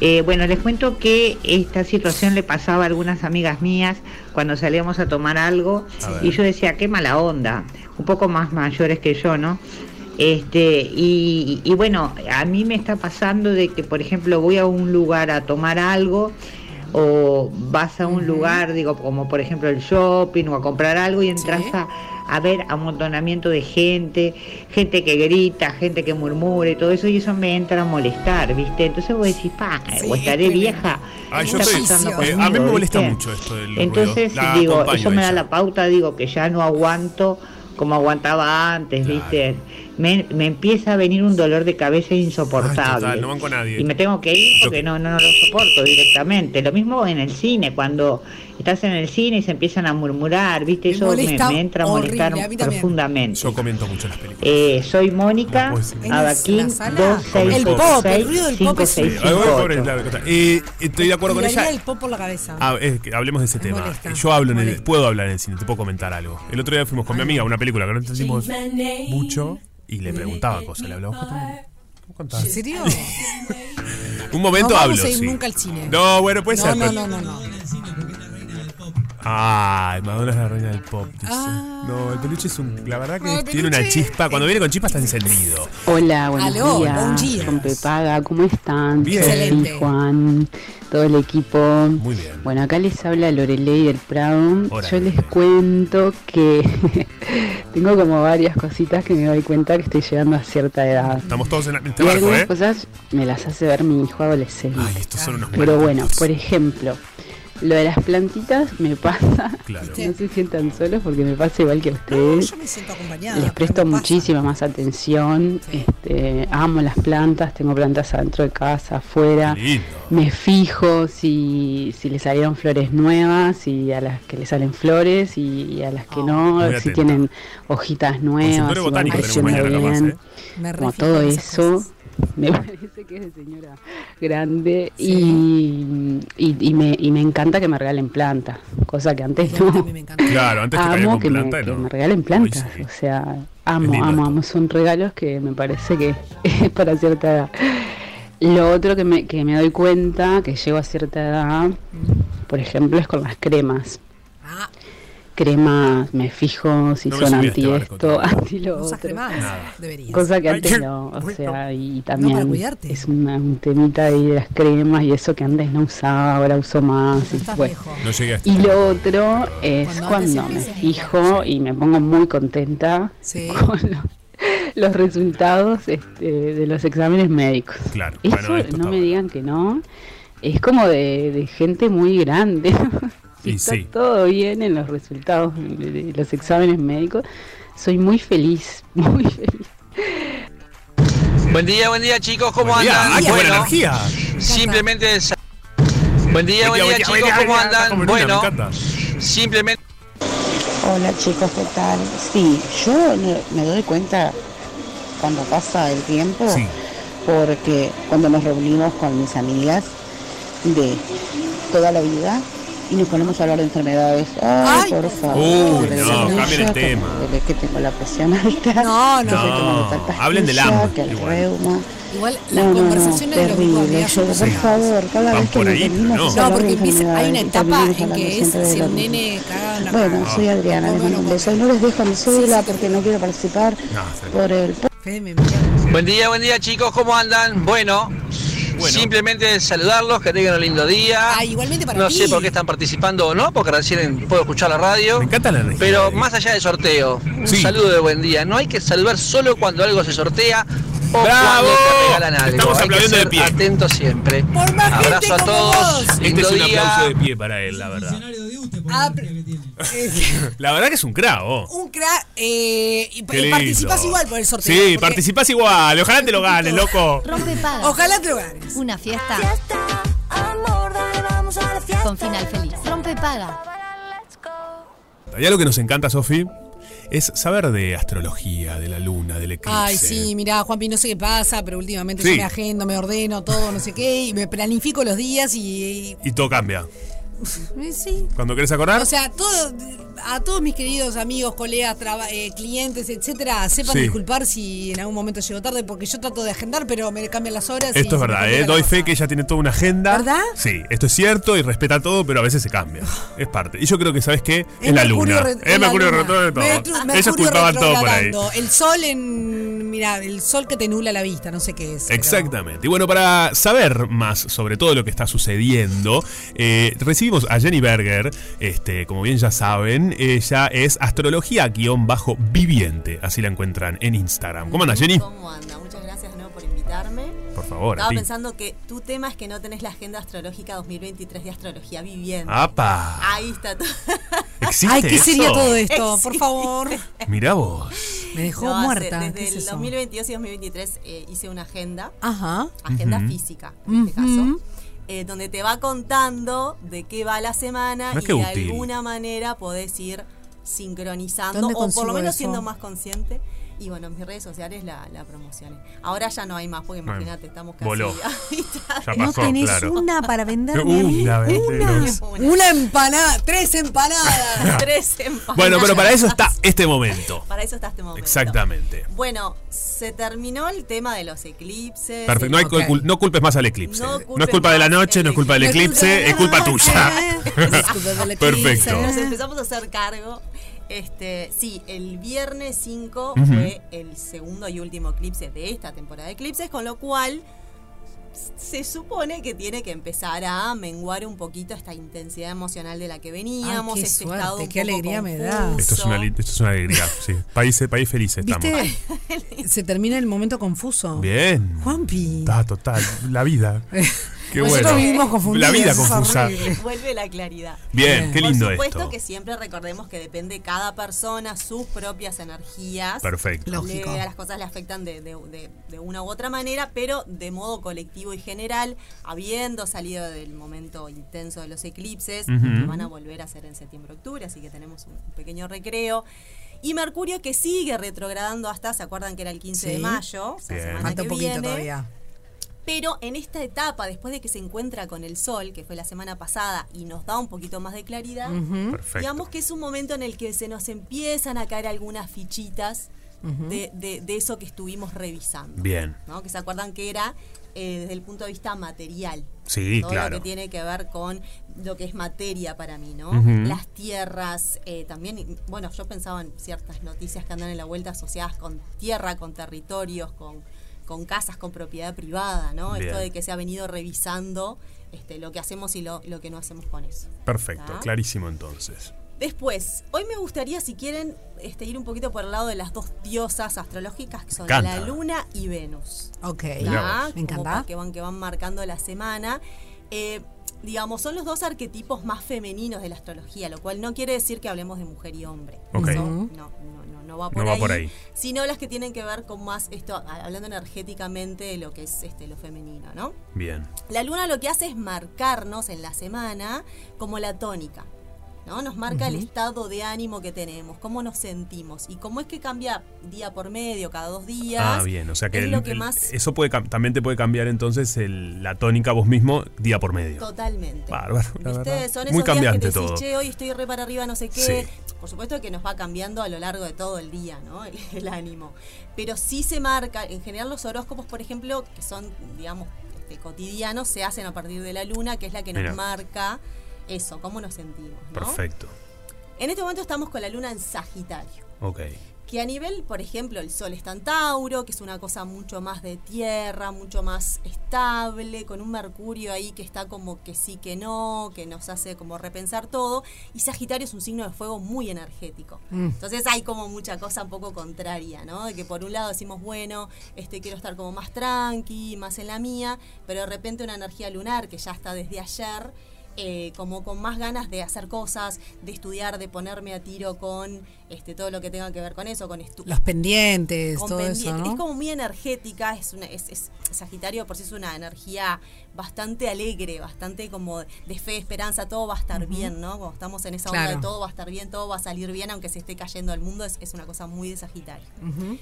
Eh, bueno, les cuento que esta situación le pasaba a algunas amigas mías cuando salíamos a tomar algo A y yo decía, qué mala onda, un poco más mayores que yo, ¿no? Este, y, y bueno, a mí me está pasando de que, por ejemplo, voy a un lugar a tomar algo o vas a un lugar, digo, como por ejemplo el shopping o a comprar algo y entras Sí. a, a ver amontonamiento de gente, gente que grita, gente que murmura y todo eso, y eso me entra a molestar, ¿viste? Entonces vos decís, pa, Sí, o es estaré vieja. Ah, ¿Qué yo está estoy- pasando eh, a mí me molesta viste? mucho esto del Entonces, ruido. Digo, eso me da la pauta, digo, que ya no aguanto como aguantaba antes, Claro. ¿viste? Me, me empieza a venir un dolor de cabeza Ay, insoportable. total, no van con nadie. Y me tengo que ir porque no, no, no lo soporto directamente. Lo mismo en el cine, cuando estás en el cine y se empiezan a murmurar, ¿viste? Eso me, me entra a molestar horrible, a profundamente. Yo comento mucho las películas. Eh, soy Mónica, No puedo decir. ¿En Abaquín, la sala? El pop, el ruido del pop es- 2656 Ay, voy por el- la- la- eh, estoy de acuerdo con ella. el pop por la cabeza. Ah, es que hablemos de ese Me tema. molesta, Yo hablo en el, puedo hablar en el cine, te puedo comentar algo. El otro día fuimos con mi amiga a una película que no entendimos mucho. Y le preguntaba cosas. Le hablaba. ¿Cómo contás? ¿En serio? Un momento no hablo. vamos a ir sí. nunca al cine. No, bueno, puede no, ser. No, pero- no, no, no. Ay, Madonna es la reina del pop. dice. Ah. No, el peluche es un. La verdad que No, tiene una chispa. Cuando viene con chispa está encendido. Hola, buenos Aló, días. buen día. Rompepaga, ¿cómo están? Bien. Excelente. Juan, todo el equipo. Muy bien. Bueno, acá les habla Lorelei del Prado. Hola, Yo les cuento que tengo como varias cositas que me doy cuenta que estoy llegando a cierta edad. Estamos todos en este Y barco, algunas ¿eh? cosas me las hace ver mi hijo adolescente. Ay, estos son unos Pero bueno, por ejemplo, lo de las plantitas me pasa. Claro. No se sientan solos porque me pasa igual que a No, ustedes. yo me siento acompañada. Les presto muchísima más atención. Este, amo las plantas, tengo plantas adentro de casa, afuera. Me fijo si, si le salieron flores nuevas y a las que le salen flores y, y a las que no, Muy si atenta. tienen hojitas nuevas, si van creciendo bien. ¿eh? Como todo eso, cosas. Me parece que es de señora grande y, y, y me, y me encanta que me regalen plantas, cosa que antes no. me. Claro, antes con que me, que no. me regalen plantas, sí. o sea, amo, lindo amo, amo, son regalos que me parece que es para cierta edad. Lo otro que me, que me doy cuenta que llego a cierta edad, por ejemplo, es con las cremas. Ah, Cremas, me fijo si No son este anti barco esto, anti lo no otro. Deberías. Cosa que antes no, o sea, y también es una- un temita ahí de las cremas y eso que antes no usaba, ahora uso más. Y bueno. viejo. No llegué a este Y lo otro es Cuando me fijo y me pongo muy contenta Sí. con lo- los resultados este, de los exámenes médicos. Claro. Eso Bueno, no me digan que no. Es como de, de gente muy grande. Y está sí. todo bien en los resultados de, los exámenes médicos, soy muy feliz, muy feliz. Buen día, buen día chicos, ¿cómo Buen día. andan? Ay, qué buena bueno, energía. simplemente... sa- Buen día, buen día, chicos, ¿cómo andan? Bueno, simplemente... Hola chicos, ¿qué tal? Sí, yo me- me doy cuenta cuando pasa el tiempo, Sí. porque cuando nos reunimos con mis amigas de toda la vida y nos ponemos a hablar de enfermedades, ay, Ay, por favor, Uy, de no, cambien el tema. que, de que tengo la presión alta, No, no. No, pastilla, hablen del hambre, que el igual. reuma. Igual las No, no, no, conversaciones de los grupos de terrible. Yo, por favor, cada Van vez que por nos ahí, no. es No, porque empieza, hay una etapa en que es si mismo. nene caga en la Bueno, cama. soy Adriana, les Come, mando un no beso. no les dejo mi cédula sí, porque no quiero participar No, por el. Buen día, buen día chicos, ¿cómo andan? Bueno, Bueno. simplemente saludarlos, que tengan un lindo día. Ah, igualmente para No ti. sé por qué están participando o no, porque recién puedo escuchar la radio. Me encanta la energía. Pero más allá del sorteo, un Sí. saludo de buen día. No hay que saludar solo cuando algo se sortea o ¡Bravo! cuando te regalan algo. Estamos hay que aplaudiendo de ser pie. atentos siempre. Por más gente Abrazo a como todos, vos. Este es un día. aplauso de pie para él, la verdad. Ah, La verdad que es un crack, vos. un crack. Eh, y Qué lindo. participás igual por el sorteo. Sí, porque- participás igual. Ojalá te lo ganes, loco. Rompe paga. Ojalá te lo ganes. Una fiesta con final feliz. Rompe paga. Ya lo que nos encanta, Sofi, es saber de astrología, de la luna, del eclipse. Ay, sí, mirá, Juanpi, no sé qué pasa, pero últimamente Sí. yo me agendo, me ordeno todo, no sé qué, y me planifico los días y. Y todo cambia. Y- sí. Cuando querés acordar, O sea, todo, a todos mis queridos amigos, colegas, traba- eh, clientes, etcétera, sepan Sí. disculpar si en algún momento llego tarde, porque yo trato de agendar, pero me cambian las horas. esto es verdad, ¿eh? Doy fe que ella tiene toda una agenda. ¿Verdad? Sí, esto es cierto y respeta todo, pero a veces se cambia. Es parte. Y yo creo que, ¿sabes qué? Es, la luna. Es Mercurio retrógrado de todo. Ellos culpaban todo por ahí. El sol en. Mira, el sol que te nula la vista, no sé qué es. pero- Exactamente. Y bueno, para saber más sobre todo lo que está sucediendo, eh, recibimos a Jenny Berger, este, como bien ya saben, ella es astrología-viviente, así la encuentran en Instagram. ¿Cómo anda Jenny? ¿Cómo anda? Muchas gracias de nuevo por invitarme. Por favor, a Estaba ti. pensando que tu tema es que no tenés la agenda astrológica 2023 de astrología viviente. ¡Apa! Ahí está todo. ¿Existe Ay, ¿qué sería eso? todo esto? Por favor. Mirá vos. Me dejó No, hace- muerta. ¿Qué Desde es el eso? 2022 y 2023 eh, hice una agenda, Ajá. agenda física en este caso, eh, donde te va contando de qué va la semana y de útil. alguna manera podés ir sincronizando ¿Dónde o por lo menos eso? siendo más consciente. Y bueno, en mis redes sociales la, la promocioné. Ahora ya no hay más, porque imagínate, estamos casi voló. Ya ¿No pasó, tenés claro. una para venderme? Una, vendenos. Una empanada, tres empanadas. Tres empanadas. Bueno, pero para eso está este momento. Para eso está este momento. Exactamente. Bueno, se terminó el tema de los eclipses. Perfecto. No, hay el- cul- no culpes más al eclipse. No No, es culpa de la noche, no es culpa del No eclipse, es culpa tuya. Perfecto. Nos empezamos a hacer cargo. Este, sí, el viernes 5 Ujú. fue el segundo y último eclipse de esta temporada de eclipses, con lo cual se supone que tiene que empezar a menguar un poquito esta intensidad emocional de la que veníamos, Ay, qué este suerte, estado un qué poco alegría me da. Esto es una, li- esto es una alegría, sí. País, país feliz estamos. ¿Viste? Se termina el momento confuso. Bien. Juanpi. Está total. La vida. Qué Nosotros bueno. vivimos confundidos, La vida confusa. Vuelve la claridad. Bien, qué lindo Por supuesto esto. que siempre recordemos que depende de cada persona, sus propias energías. Perfecto. Le- Lógico. las cosas le afectan de, de- de- de una u otra manera, pero de modo colectivo y general, habiendo salido del momento intenso de los eclipses, que van a volver a ser en septiembre-octubre, así que tenemos un, un pequeño recreo. Y Mercurio que sigue retrogradando hasta, ¿se acuerdan que era el 15 de mayo? O sea, Bien. semana Falta que un poquito viene. todavía. Pero en esta etapa, después de que se encuentra con el sol, que fue la semana pasada, y nos da un poquito más de claridad, digamos que es un momento en el que se nos empiezan a caer algunas fichitas de, de- de eso que estuvimos revisando. Bien. ¿no? Que se acuerdan que era eh, desde el punto de vista material. Sí, todo claro. lo que tiene que ver con lo que es materia para mí, ¿no? Las tierras, eh, también, bueno, yo pensaba en ciertas noticias que andan en la vuelta asociadas con tierra, con territorios, con, con casas, con propiedad privada, ¿no? Bien. Esto de que se ha venido revisando este, lo que hacemos y lo, lo que no hacemos con eso. Perfecto, ¿Tá? clarísimo entonces. Después, hoy me gustaría, si quieren, este, ir un poquito por el lado de las dos diosas astrológicas que son la Luna y Venus. Ok. ¿tá? Me encanta. que van, que van marcando la semana. Eh, digamos, son los dos arquetipos más femeninos de la astrología, lo cual no quiere decir que hablemos de mujer y hombre. Ok. Eso Ujú. no, no, no, no va por No va ahí. por ahí. Sino las que tienen que ver con más esto, hablando energéticamente de lo que es este, lo femenino, ¿no? Bien. La luna lo que hace es marcarnos en la semana como la tónica. ¿No? Nos marca el estado de ánimo que tenemos, cómo nos sentimos y cómo es que cambia día por medio, cada dos días. Ah, bien. O sea que, es el- lo que el- más eso puede también te puede cambiar entonces el- la tónica vos mismo día por medio. totalmente. Bárbaro, Muy días que cambiante te decís, todo. che, hoy estoy re para arriba, no sé qué. Sí. Por supuesto que nos va cambiando a lo largo de todo el día, ¿no? El, el ánimo. Pero sí se marca, en general los horóscopos, por ejemplo, que son, digamos, este, cotidianos, se hacen a partir de la luna, que es la que nos marca eso, cómo nos sentimos, ¿no? Perfecto. En este momento estamos con la luna en Sagitario. Ok. Que a nivel, por ejemplo, el Sol está en Tauro, que es una cosa mucho más de tierra, mucho más estable, con un Mercurio ahí que está como que sí, que no, que nos hace como repensar todo. Y Sagitario es un signo de fuego muy energético. Mm. Entonces hay como mucha cosa un poco contraria, ¿no? De que por un lado decimos, bueno, este quiero estar como más tranqui, más en la mía, pero de repente una energía lunar que ya está desde ayer, eh, como con más ganas de hacer cosas, de estudiar, de ponerme a tiro con este todo lo que tenga que ver con eso, con Los pendientes, con todo eso. Es como muy energética, es una, es, es- Sagitario por sí es una energía bastante alegre, bastante como de fe, esperanza, todo va a estar bien, ¿no? Cuando estamos en esa onda Claro. de todo va a estar bien, todo va a salir bien, aunque se esté cayendo el mundo, es, es una cosa muy de Sagitario. Ujú.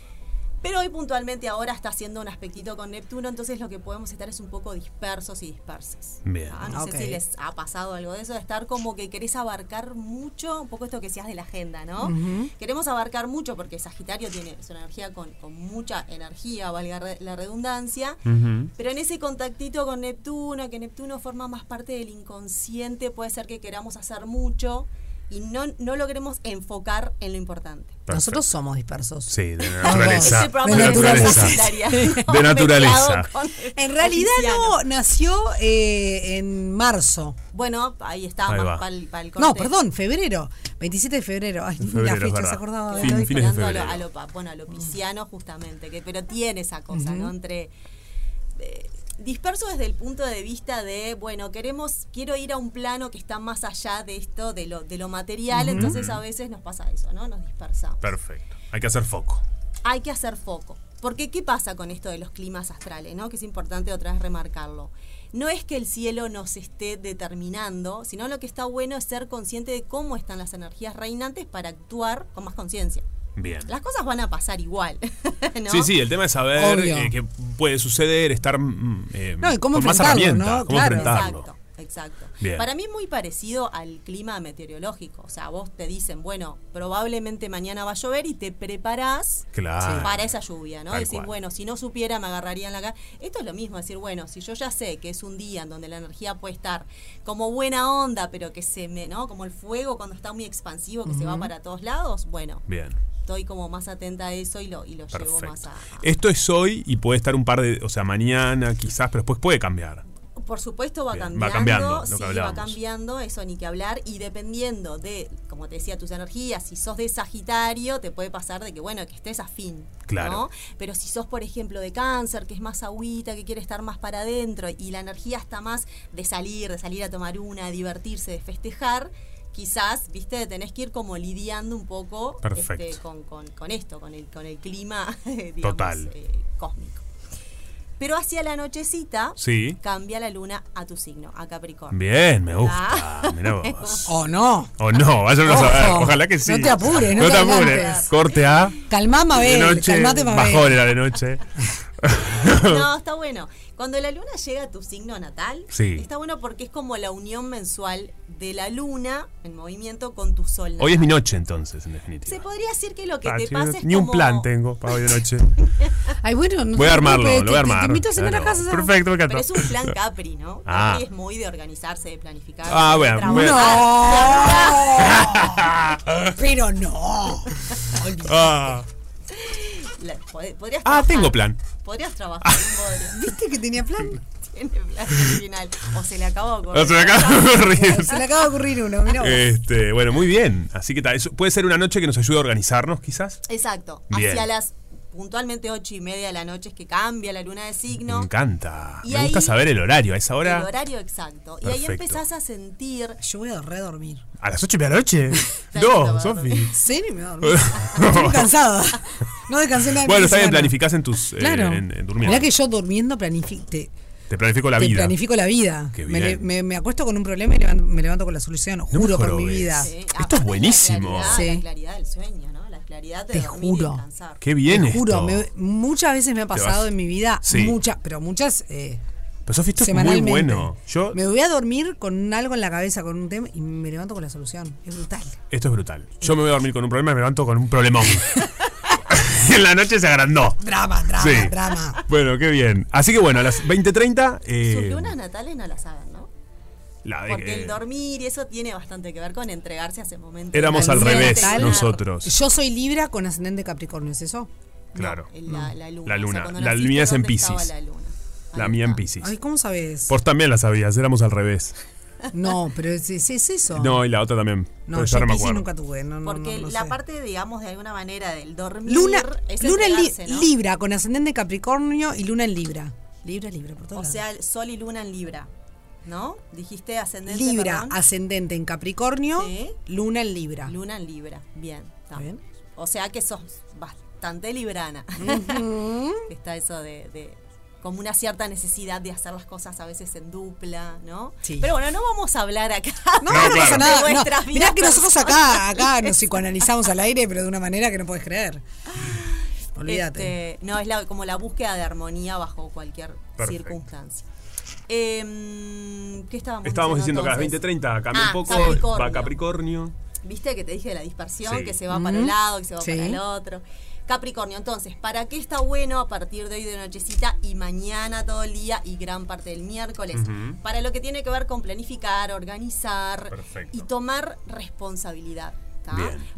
Pero hoy puntualmente ahora está haciendo un aspectito con Neptuno, entonces lo que podemos estar es un poco dispersos y disperses. Bien. Ah, no sé si les ha pasado algo de eso, de estar como que querés abarcar mucho, un poco esto que decías de la agenda, ¿no? Queremos abarcar mucho porque Sagitario tiene es una energía con, con mucha energía, valga re- la redundancia, pero en ese contactito con Neptuno, que Neptuno forma más parte del inconsciente, puede ser que queramos hacer mucho y no, no logremos enfocar en lo importante. Nosotros somos dispersos. Sí, de naturaleza. De naturaleza. De naturaleza. En realidad no, nació eh, en marzo. Bueno, ahí está, Ahí más para el, para el No, perdón, febrero. 27 de febrero. Ay, ni febrero, la fecha verdad. se acordaba de Fin- fines de a lo- a lo bueno, a lo pisciano justamente, que, pero tiene esa cosa. ¿no? Entre eh, disperso desde el punto de vista de, bueno, queremos, quiero ir a un plano que está más allá de esto, de lo, de lo material, entonces a veces nos pasa eso, ¿no? Nos dispersamos. Perfecto. Hay que hacer foco. Hay que hacer foco. Porque ¿qué pasa con esto de los climas astrales? ¿no? Que es importante otra vez remarcarlo. No es que el cielo nos esté determinando, sino lo que está bueno es ser consciente de cómo están las energías reinantes para actuar con más conciencia. Bien. Las cosas van a pasar igual. ¿no? Sí, sí, el tema es saber eh, qué puede suceder, estar mm, eh, No, y cómo con más enfrentarlo, herramientas, ¿no? cómo Claro. enfrentarlo. Exacto, exacto. Bien. Para mí es muy parecido al clima meteorológico. O sea, vos te dicen, bueno, probablemente mañana va a llover y te preparás Claro. para esa lluvia, ¿no? Tal Decir, cual. bueno, si no supiera me agarraría en la cara. Esto es lo mismo, decir, bueno, si yo ya sé que es un día en donde la energía puede estar como buena onda, pero que se me, ¿no? Como el fuego cuando está muy expansivo, que se va para todos lados, bueno, Bien. estoy como más atenta a eso y lo, y lo llevo más a, Esto es hoy y puede estar un par de, o sea, mañana quizás, pero después puede cambiar. Por supuesto va Bien, cambiando, va sí, va cambiando, eso ni que hablar, y dependiendo de, como te decía, tus energías, si sos de Sagitario, te puede pasar de que, bueno, que estés afín, Claro. ¿no? Pero si sos, por ejemplo, de cáncer, que es más agüita, que quiere estar más para adentro, y la energía está más de salir, de salir a tomar una, de divertirse, de festejar, quizás, viste, tenés que ir como lidiando un poco este, con, con- con esto, con el, con el clima, digamos, Total. eh, cósmico. Pero hacia la nochecita Sí. cambia la luna a tu signo, a Capricornio. Bien, me gusta. Ah. Mirá vos. O no. O no, vayan a saber. Ojalá que sí. No te apures, no No te te apures. Corte A. Calmá, Mabel, De noche, calmate, Mabel. bajón era de noche. No, está bueno. Cuando la luna llega a tu signo natal, Sí. está bueno porque es como la unión mensual de la luna en movimiento con tu sol. Hoy es mi noche entonces, en definitiva. Se podría decir que lo que Ah, te pasa es Ni un plan tengo para hoy de noche. Ay, bueno, no Voy a armarlo, lo voy a te- armar. Te invito a cenar a Claro. casa. Perfecto, me encanta. Pero es un plan Capri, ¿no? Ah. Capri es muy de organizarse, de planificar. Ah, de bueno, trabajar. Pero no. Ah, Podrías Ah, trabajar. tengo plan. Podrías trabajar. ¿Viste que tenía plan? Tiene plan original. O se le acaba de ocurrir. No, se me acaba de ocurrir. Se le acaba de ocurrir uno, vos. Este, bueno, muy bien. Así que tal, eso puede ser una noche que nos ayude a organizarnos, quizás. Exacto. Bien. Hacia las puntualmente ocho y media de la noche es que cambia la luna de signo. Me encanta. Y Me gusta saber el horario. A esa El hora. horario exacto. Y ahí empezás a sentir. Yo voy a redormir. ¿A las 8 de la noche? No, Sofi. ¿En serio me voy a dormir? Estoy cansada. No descansé nada. el Bueno, está bien, planificás en tus. eh, Claro. en, en durmiendo. Mirá que yo durmiendo planifico, te, planifico la te vida. planifico la vida. Qué Me, bien. le- me- me acuesto con un problema y levanto- me levanto con la solución. Juro por mi vida. Sí, Esto es la buenísimo. claridad, Sí. La claridad del sueño, ¿no? La claridad de Te dormir y juro. descansar. Qué bien Te juro, me- muchas veces me ha pasado en mi vida, Sí. muchas, pero muchas eh, Pero Sofi, esto es muy bueno. Yo, Me voy a dormir con algo en la cabeza, con un tema, y me levanto con la solución. Es brutal. esto es brutal. Yo me voy a dormir con un problema y me levanto con un problemón. y en la noche se agrandó. Drama, drama, Sí. drama. Bueno, qué bien. Así que bueno, a las 20.30. Eh, Sus lunas natales no las saben. La de Porque que- el dormir y eso tiene bastante que ver con entregarse a ese momento. Éramos La al revés nosotros. Yo soy Libra con ascendente Capricornio, ¿es eso? Claro. La, la luna. La O sea, luna. la mía es en ¿dónde estaba Pisces. La, luna? La mía en Pisces. Ay, ¿cómo sabes? Vos también la sabías, éramos al revés. No, pero es, es- es eso. No, y la otra también. No, pero yo no me Piscis acuerdo. nunca tuve. No, no, Porque no, no la sé. parte, digamos, de alguna manera del dormir Luna, es luna en li- entregarse, ¿no? Libra, con ascendente Capricornio y luna en Libra. Libra, Libra, por O todos sea, sol y luna en Libra. ¿No? Dijiste ascendente. Libra, perdón. ascendente en Capricornio, Sí. luna en Libra. Luna en Libra. Bien. está. bien? O sea que sos bastante librana. Está eso de, de como una cierta necesidad de hacer las cosas a veces en dupla, ¿no? Sí. Pero bueno, no vamos a hablar acá. No, no, claro. pasa nada. De no. Mirá que nosotros acá, acá nos psicoanalizamos al aire, pero de una manera que no puedes creer. Olvídate. Este, no, es la- como la búsqueda de armonía bajo cualquier Perfecto. circunstancia. Em, ¿Qué estábamos, Estábamos diciendo que a las entonces? 20.30 cambia Ah, un poco. Capricornio. Va Capricornio. Viste que te dije de la dispersión, Sí. que se va para un lado, que se va Sí. para el otro. Capricornio, entonces, ¿para qué está bueno a partir de hoy de nochecita y mañana todo el día y gran parte del miércoles? Para lo que tiene que ver con planificar, organizar Perfecto. y tomar responsabilidad.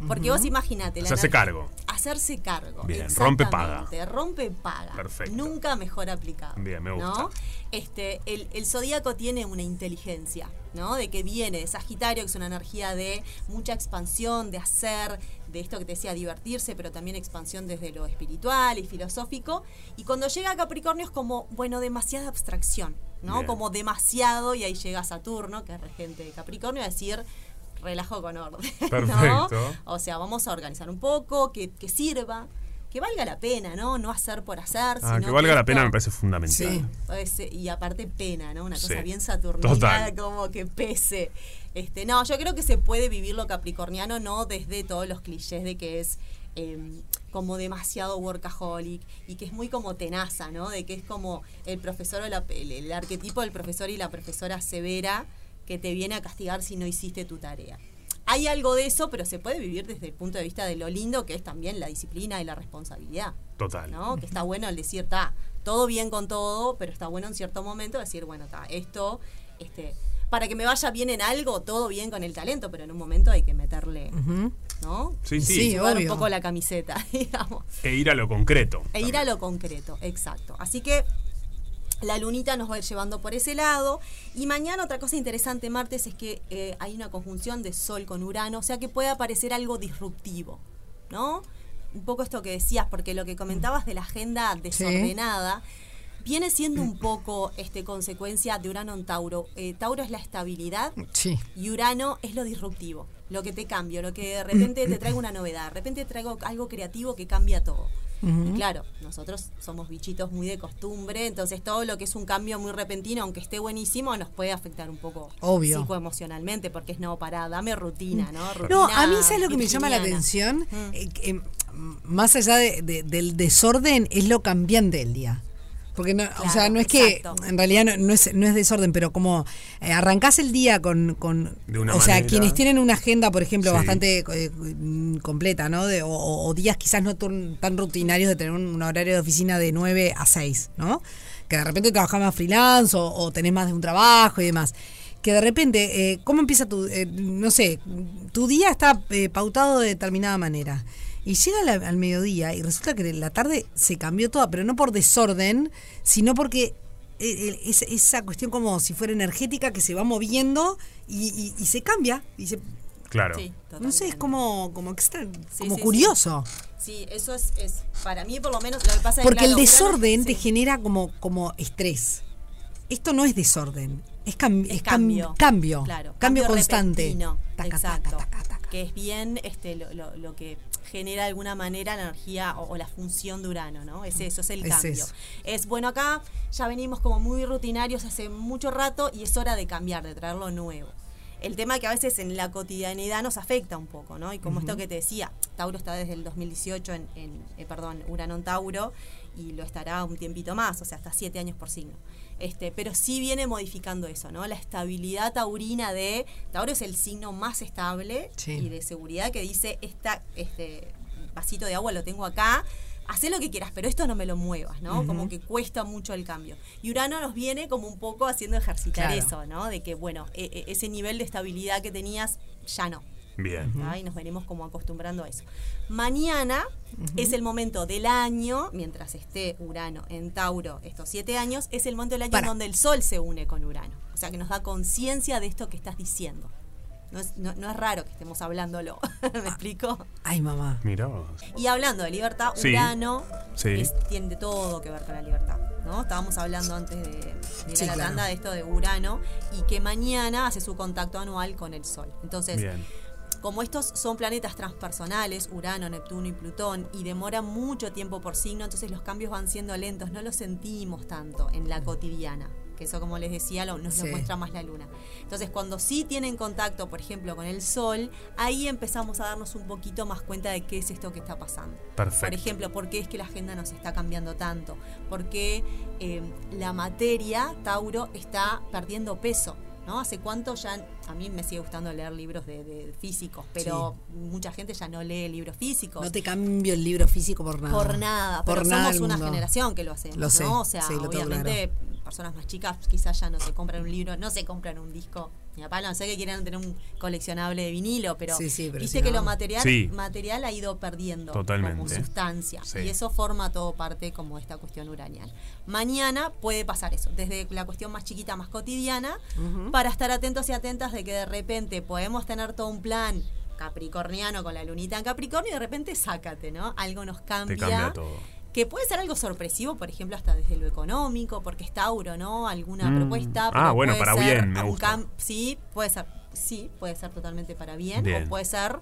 Porque vos imagínate. Hacerse cargo. Hacerse cargo. Bien, rompe paga. Rompe paga. Perfecto. Nunca mejor aplicado. Bien, me ¿no? gusta. Este, el, el zodíaco tiene una inteligencia, ¿no? De que viene de Sagitario, que es una energía de mucha expansión, de hacer, de esto que te decía, divertirse, pero también expansión desde lo espiritual y filosófico. Y cuando llega a Capricornio es como, bueno, demasiada abstracción, ¿no? Bien. Como demasiado, y ahí llega Saturno, que es regente de Capricornio, a decir, relajo con orden. ¿no? Perfecto. O sea, vamos a organizar un poco, que, que sirva, que valga la pena, ¿no? No hacer por hacer. Ah, sino que valga la pena me parece fundamental. Sí. y aparte pena, ¿no? Una cosa Sí. bien saturnina, como que pese. Este, no, yo creo que se puede vivir lo capricorniano no desde todos los clichés de que es eh, como demasiado workaholic y que es muy como tenaza, ¿no? De que es como el profesor o la- el, el arquetipo del profesor y la profesora severa que te viene a castigar si no hiciste tu tarea. Hay algo de eso, pero se puede vivir desde el punto de vista de lo lindo que es también la disciplina y la responsabilidad. Total. ¿no? Que está bueno el decir, está todo bien con todo, pero está bueno en cierto momento decir, bueno, está esto, este, para que me vaya bien en algo, todo bien con el talento, pero en un momento hay que meterle. ¿no? Sí, sí. Un obvio. poco la camiseta, digamos. E ir a lo concreto. E ir a lo concreto, exacto. Así que la lunita nos va a ir llevando por ese lado. Y mañana otra cosa interesante, martes, es que eh, hay una conjunción de Sol con Urano, o sea que puede aparecer algo disruptivo, ¿no? Un poco esto que decías, porque lo que comentabas de la agenda desordenada viene siendo un poco este, consecuencia de Urano en Tauro. Eh, Tauro es la estabilidad Sí. y Urano es lo disruptivo, lo que te cambio, lo que de repente te traigo una novedad, de repente traigo algo creativo que cambia todo. Y claro, nosotros somos bichitos muy de costumbre, entonces todo lo que es un cambio muy repentino, aunque esté buenísimo, nos puede afectar un poco Obvio. psicoemocionalmente, porque es no, para, dame rutina, ¿no? No, a mí ¿sabes lo que me llama la atención? Eh, que, mm, más allá de- de- del desorden, es lo cambiante del día. Porque no, o sea, no es que exacto. en realidad no, no es, no es desorden, pero como eh, arrancás el día con, con De una o sea, quienes tienen una agenda, por ejemplo, Sí. bastante eh, completa, ¿no? De- o, o- días quizás no tan rutinarios de tener un, un horario de oficina de 9 a 6, ¿no? Que de repente trabajás más freelance o, o tenés más de un trabajo y demás. Que de repente, eh, ¿cómo empieza tu, eh, no sé, tu día está eh, pautado de determinada manera? Y llega la- al mediodía y resulta que la tarde se cambió toda, pero no por desorden, sino porque eh, eh, es, esa cuestión como si fuera energética que se va moviendo y, y- y se cambia. Y se, Claro. Sí, no sé, es como, como, extra- Sí, como sí, curioso. Sí, eso es, es, para mí por lo menos, lo que pasa Porque el claro, desorden te sí. genera como, como estrés. Esto no es desorden, es, cam- Es es cam- cambio. cambio, Claro, cambio, constante. repentino, Taca, exacto. Que es bien este, lo, lo- lo que genera de alguna manera la energía o, o la función de Urano, ¿no? Es eso, es el Es cambio. eso. Es bueno, acá ya venimos como muy rutinarios hace mucho rato y es hora de cambiar, de traer lo nuevo. El tema que a veces en la cotidianidad nos afecta un poco, ¿no? Y como esto que te decía, Tauro está desde el 2018 en, en, eh, perdón, Urano en Tauro y lo estará un tiempito más, o sea, hasta siete años por signo. Este, pero sí viene modificando eso, ¿no? La estabilidad taurina de Tauro es el signo más estable Sí. y de seguridad que dice esta, este vasito de agua lo tengo acá, haz lo que quieras, pero esto no me lo muevas, ¿no? Como que cuesta mucho el cambio. Y Urano nos viene como un poco haciendo ejercitar Claro. eso, ¿no? De que, bueno, e- e- ese nivel de estabilidad que tenías ya no. Bien. ¿tá? Y nos venimos como acostumbrando a eso. Mañana es el momento del año, mientras esté Urano en Tauro estos siete años, es el momento del año Para. en donde el Sol se une con Urano. O sea, que nos da conciencia de esto que estás diciendo. No es, no, no es raro que estemos hablándolo. ¿Me explico? Ay, mamá. Mirá vos. Y hablando de libertad, Sí. Urano Sí. es- tiene todo que ver con la libertad. ¿no? Estábamos hablando antes de, de ir Sí, a la claro. tanda de esto de Urano y que mañana hace su contacto anual con el Sol. Entonces, Bien. Como estos son planetas transpersonales, Urano, Neptuno y Plutón, y demoran mucho tiempo por signo, entonces los cambios van siendo lentos, no los sentimos tanto en la cotidiana. Que eso, como les decía, lo- nos lo muestra más la luna. Entonces, cuando sí tienen contacto, por ejemplo, con el sol, ahí empezamos a darnos un poquito más cuenta de qué es esto que está pasando. Perfecto. Por ejemplo, ¿por qué es que la agenda nos está cambiando tanto? ¿Por qué eh, la materia, Tauro, está perdiendo peso? ¿No? ¿Hace cuánto ya? A mí me sigue gustando leer libros de, de físicos, pero mucha gente ya no lee libros físicos. No te cambio el libro físico por nada. Por nada, Por pero nada somos una generación que lo hacemos, Lo sé, ¿no? O sea, sí, obviamente personas más chicas quizás ya no se compran un libro, no se compran un disco. Mi papá no sé que quieran tener un coleccionable de vinilo, pero, Sí, sí, pero viste si que no- lo material, Sí. material ha ido perdiendo Totalmente. como sustancia. Sí. Y eso forma todo parte como de esta cuestión uraniana. Mañana puede pasar eso, desde la cuestión más chiquita, más cotidiana, para estar atentos y atentas de que de repente podemos tener todo un plan capricorniano con la lunita en Capricornio y de repente sácate, ¿no? Algo nos Te cambia. cambia todo. Que puede ser algo sorpresivo, por ejemplo, hasta desde lo económico, porque es Tauro, ¿no? Alguna Mm. propuesta. Ah, bueno, para bien, me gusta. Sí, puede ser. Sí, puede ser totalmente para bien. Bien. O puede ser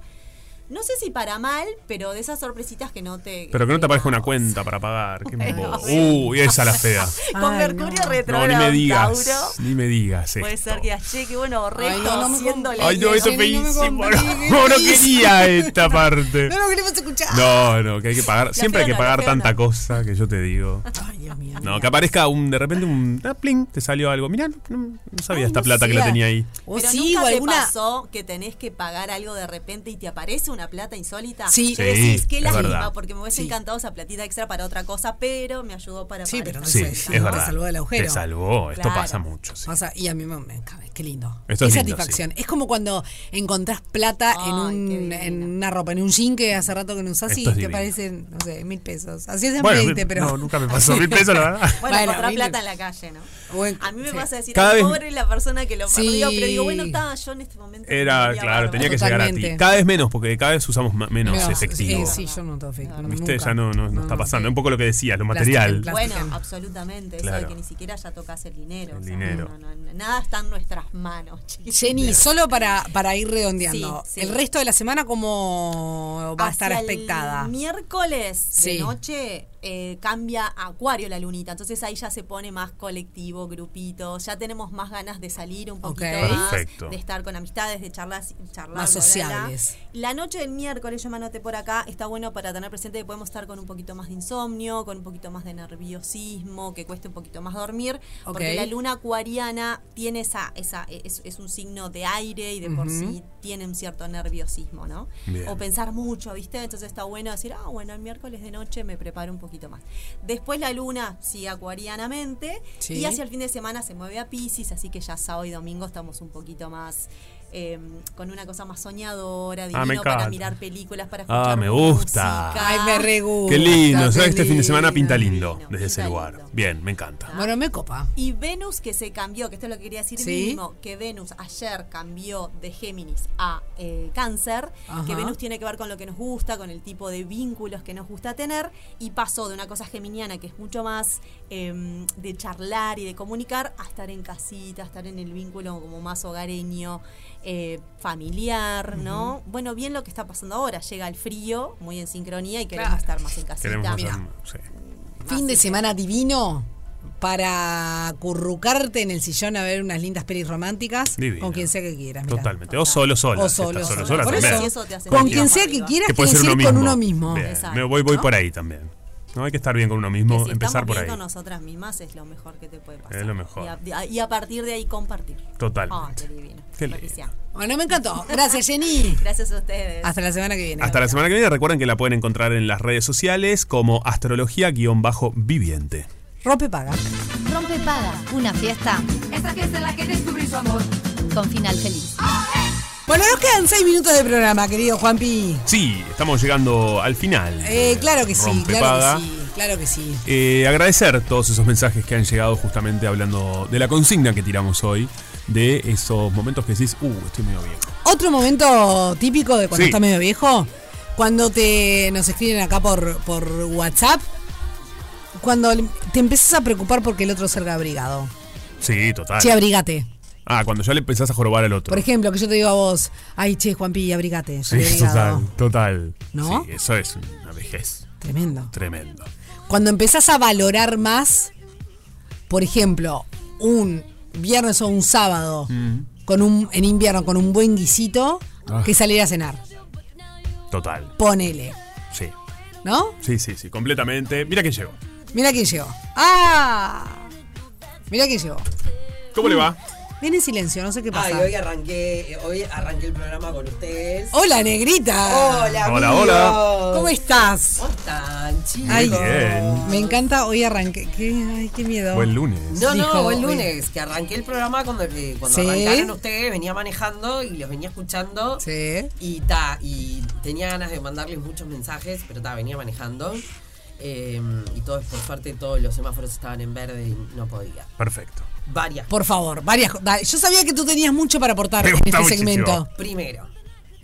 No sé si para mal, pero de esas sorpresitas que no te. Pero que no te aparezca una cuenta para pagar. Qué Bueno. Uy, esa la fea. Con Mercurio No, retrógrado. ni me digas. Tauro, Ni me digas Puede ser que che, que bueno, me siendo la Ay, no, esto es Jenny, no me feísimo. No, no quería esta parte. No lo queremos escuchar. No, no, que hay que pagar. Siempre hay que pagar tanta cosa que yo te digo. Ay, Dios mío. No, que aparezca un, de repente un ah, pling, te salió algo. Mirá, no, no sabía Ay, esta no plata que la tenía ahí. O Pero sí, nunca o te alguna. pasó que tenés que pagar algo de repente y te aparece una plata insólita. Sí. Que decís, Sí, qué es lástima, verdad. porque me hubiese Sí. encantado esa platita extra para otra cosa, pero me ayudó para Sí, pero Sí, sé, cuenta, es ¿no? verdad. Te salvó del agujero. Te salvó. Esto Claro. pasa mucho. sí. Pasa- y a mí me, me qué lindo. Esto qué es lindo, satisfacción. Es como cuando encontrás plata en, un, una ropa, en un jean que hace rato que no usás y Esto te parecen, no sé, mil pesos. Así es en Bueno, 20, pero. no, nunca me pasó mil pesos, la verdad. Bueno, Bueno, encontrar plata en la calle, ¿no? Bueno, A mí me sí. pasa decir, Cada "Ay, vez- pobre la persona que lo Sí. perdió, pero digo, bueno, está, yo en este momento. Era, claro, tenía que llegar a ti. Cada vez menos, porque cada vez usamos menos efectivo. eh, sí, yo no tengo efectivo. ¿Viste? nunca. Ya no, no, no está pasando. Es un poco lo que decías, lo material. Bueno, absolutamente. Eso Claro. de que ni siquiera ya tocas el dinero. El o sea, dinero. no, no, no, nada está en nuestras manos. Jenny, solo para, para ir redondeando, Sí, sí. el resto de la semana, ¿cómo va a estar Hacia expectada? El miércoles Sí. de noche eh, cambia a Acuario la lunita, entonces ahí ya se pone más colectivo, grupito, ya tenemos más ganas de salir un poquito más, Perfecto. de estar con amistades, de charlar, charlar Más sociables. La noche del miércoles, yo me anoté por acá, está bueno para tener presente que podemos estar con un poquito más de insomnio, con un poquito más de nerviosismo, que cueste un poquito más dormir, porque la luna acuariana tiene esa, esa es, es un signo de aire y de por sí tiene un cierto nerviosismo, ¿no? Bien. O pensar mucho, ¿viste? Entonces está bueno decir, ah, bueno, el miércoles de noche me preparo un poquito más. Después la luna sigue acuarianamente Sí. y hacia el fin de semana se mueve a Pisces, así que ya sábado y domingo estamos un poquito más eh, con una cosa más soñadora, Ah, divino me para mirar películas, para escuchar Ah, me gusta. música. Ay, me re gusta, Qué lindo. Este fin de semana pinta lindo Divino, desde ese lugar. lindo. Bien, me encanta. Bueno, me copa. Y Venus que se cambió, que esto es lo que quería decir Sí. mismo, que Venus ayer cambió de Géminis a eh, Cáncer, Ajá. que Venus tiene que ver con lo que nos gusta, con el tipo de vínculos que nos gusta tener, y pasó de una cosa geminiana que es mucho más em, de charlar y de comunicar a estar en casita, a estar en el vínculo como más hogareño, eh, familiar, ¿no? Bueno, bien lo que está pasando ahora, llega el frío, muy en sincronía, y queremos Claro. estar más en casita. Queremos Mira. hacer- sí. Fin de semana divino para currucarte en el sillón a ver unas lindas pelis románticas Divino. con quien sea que quieras. mirá. Totalmente. O solo, sola. O solo, estás solo. sola Por eso, Eso te hace con quien sea que quieras, Que puede ser que uno ir mismo. con uno mismo. Bien, Exacto. me voy, voy ¿No? por ahí también. No hay que estar bien con uno mismo, si empezar estamos por bien ahí. con nosotras mismas es lo mejor que te puede pasar. Es lo mejor. Y a, y a partir de ahí compartir. Totalmente. Ah, qué divino. Qué. Bueno, me encantó. Gracias, Jenny. Gracias a ustedes. Hasta la semana que viene. Hasta la semana que viene. Recuerden que la pueden encontrar en las redes sociales como astrología-viviente. Rompe paga. Rompe Paga, una fiesta Esta fiesta en la que descubrí su amor. con final feliz. Bueno, nos quedan seis minutos de programa, querido Juanpi. Sí, estamos llegando al final. Eh, claro que sí, claro que sí, claro que sí. Eh, agradecer todos esos mensajes que han llegado justamente hablando de la consigna que tiramos hoy, de esos momentos que decís, uh, estoy medio viejo. Otro momento típico de cuando Sí. estás medio viejo, cuando te nos escriben acá por, por WhatsApp, cuando te empezás a preocupar porque el otro salga abrigado. Sí, total. Che, abrigate. Ah, cuando ya le empezás a jorobar al otro. Por ejemplo, que yo te digo a vos, ay, che, Juanpi, abrigate. Sí, estoy abrigado". total, total. ¿No? Sí, eso es una vejez. Tremendo. Tremendo. Cuando empezás a valorar más, por ejemplo, un viernes o un sábado con un, en invierno con un buen guisito Ah. que salir a cenar. Total. Ponele. Sí. ¿No? Sí, sí, sí, completamente. Mira quién llegó. Mira quién llegó. ¡Ah! Mira quién llegó. ¿Cómo le va? Viene en silencio, no sé qué pasa. Ay, hoy arranqué, hoy arranqué el programa con ustedes. Hola, negrita. Hola, Hola, amigos. hola. ¿Cómo estás? ¿Cómo están, chicos? Ay, bien. Me encanta hoy arranqué. ¿Qué, ay, qué miedo. Buen lunes. No, Dijo, no, buen hoy- lunes, que arranqué el programa cuando, eh, cuando Sí. arrancaron ustedes, venía manejando y los venía escuchando. Sí. Y ta, y tenía ganas de mandarles muchos mensajes, pero ta, venía manejando. Eh, y todos, por suerte, todos los semáforos estaban en verde y no podía. Perfecto. Varias. Por favor, varias. Yo sabía que tú tenías mucho para aportar en este muchísimo. segmento. Primero,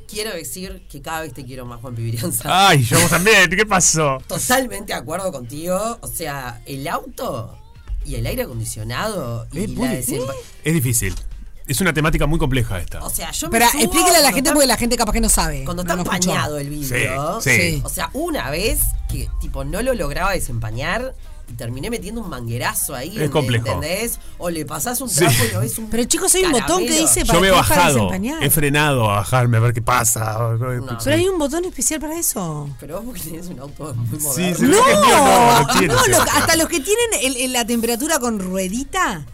quiero decir que cada vez te quiero más, Juan Pibirianza. Ay, yo vos también. ¿Qué pasó? Totalmente de acuerdo contigo. O sea, el auto y el aire acondicionado y la desempa- Es difícil. Es una temática muy compleja esta. O sea, yo me Pero explíquele a la gente está- porque la gente capaz que no sabe. Cuando no está empañado el vidrio. Sí, sí. O sea, una vez que tipo no lo lograba desempañar terminé metiendo un manguerazo ahí. Es complejo. ¿Entendés? O le pasás un Sí. trapo y lo ves un. Pero chicos, hay un botón que dice Yo me he para, para bajado, desempañar. he frenado a bajarme a ver qué pasa. Pero hay un botón especial para eso. Pero vos porque tenés un auto muy Sí, moderno. mío, no, no No, lo- ese. hasta los que tienen el- el- la temperatura con ruedita,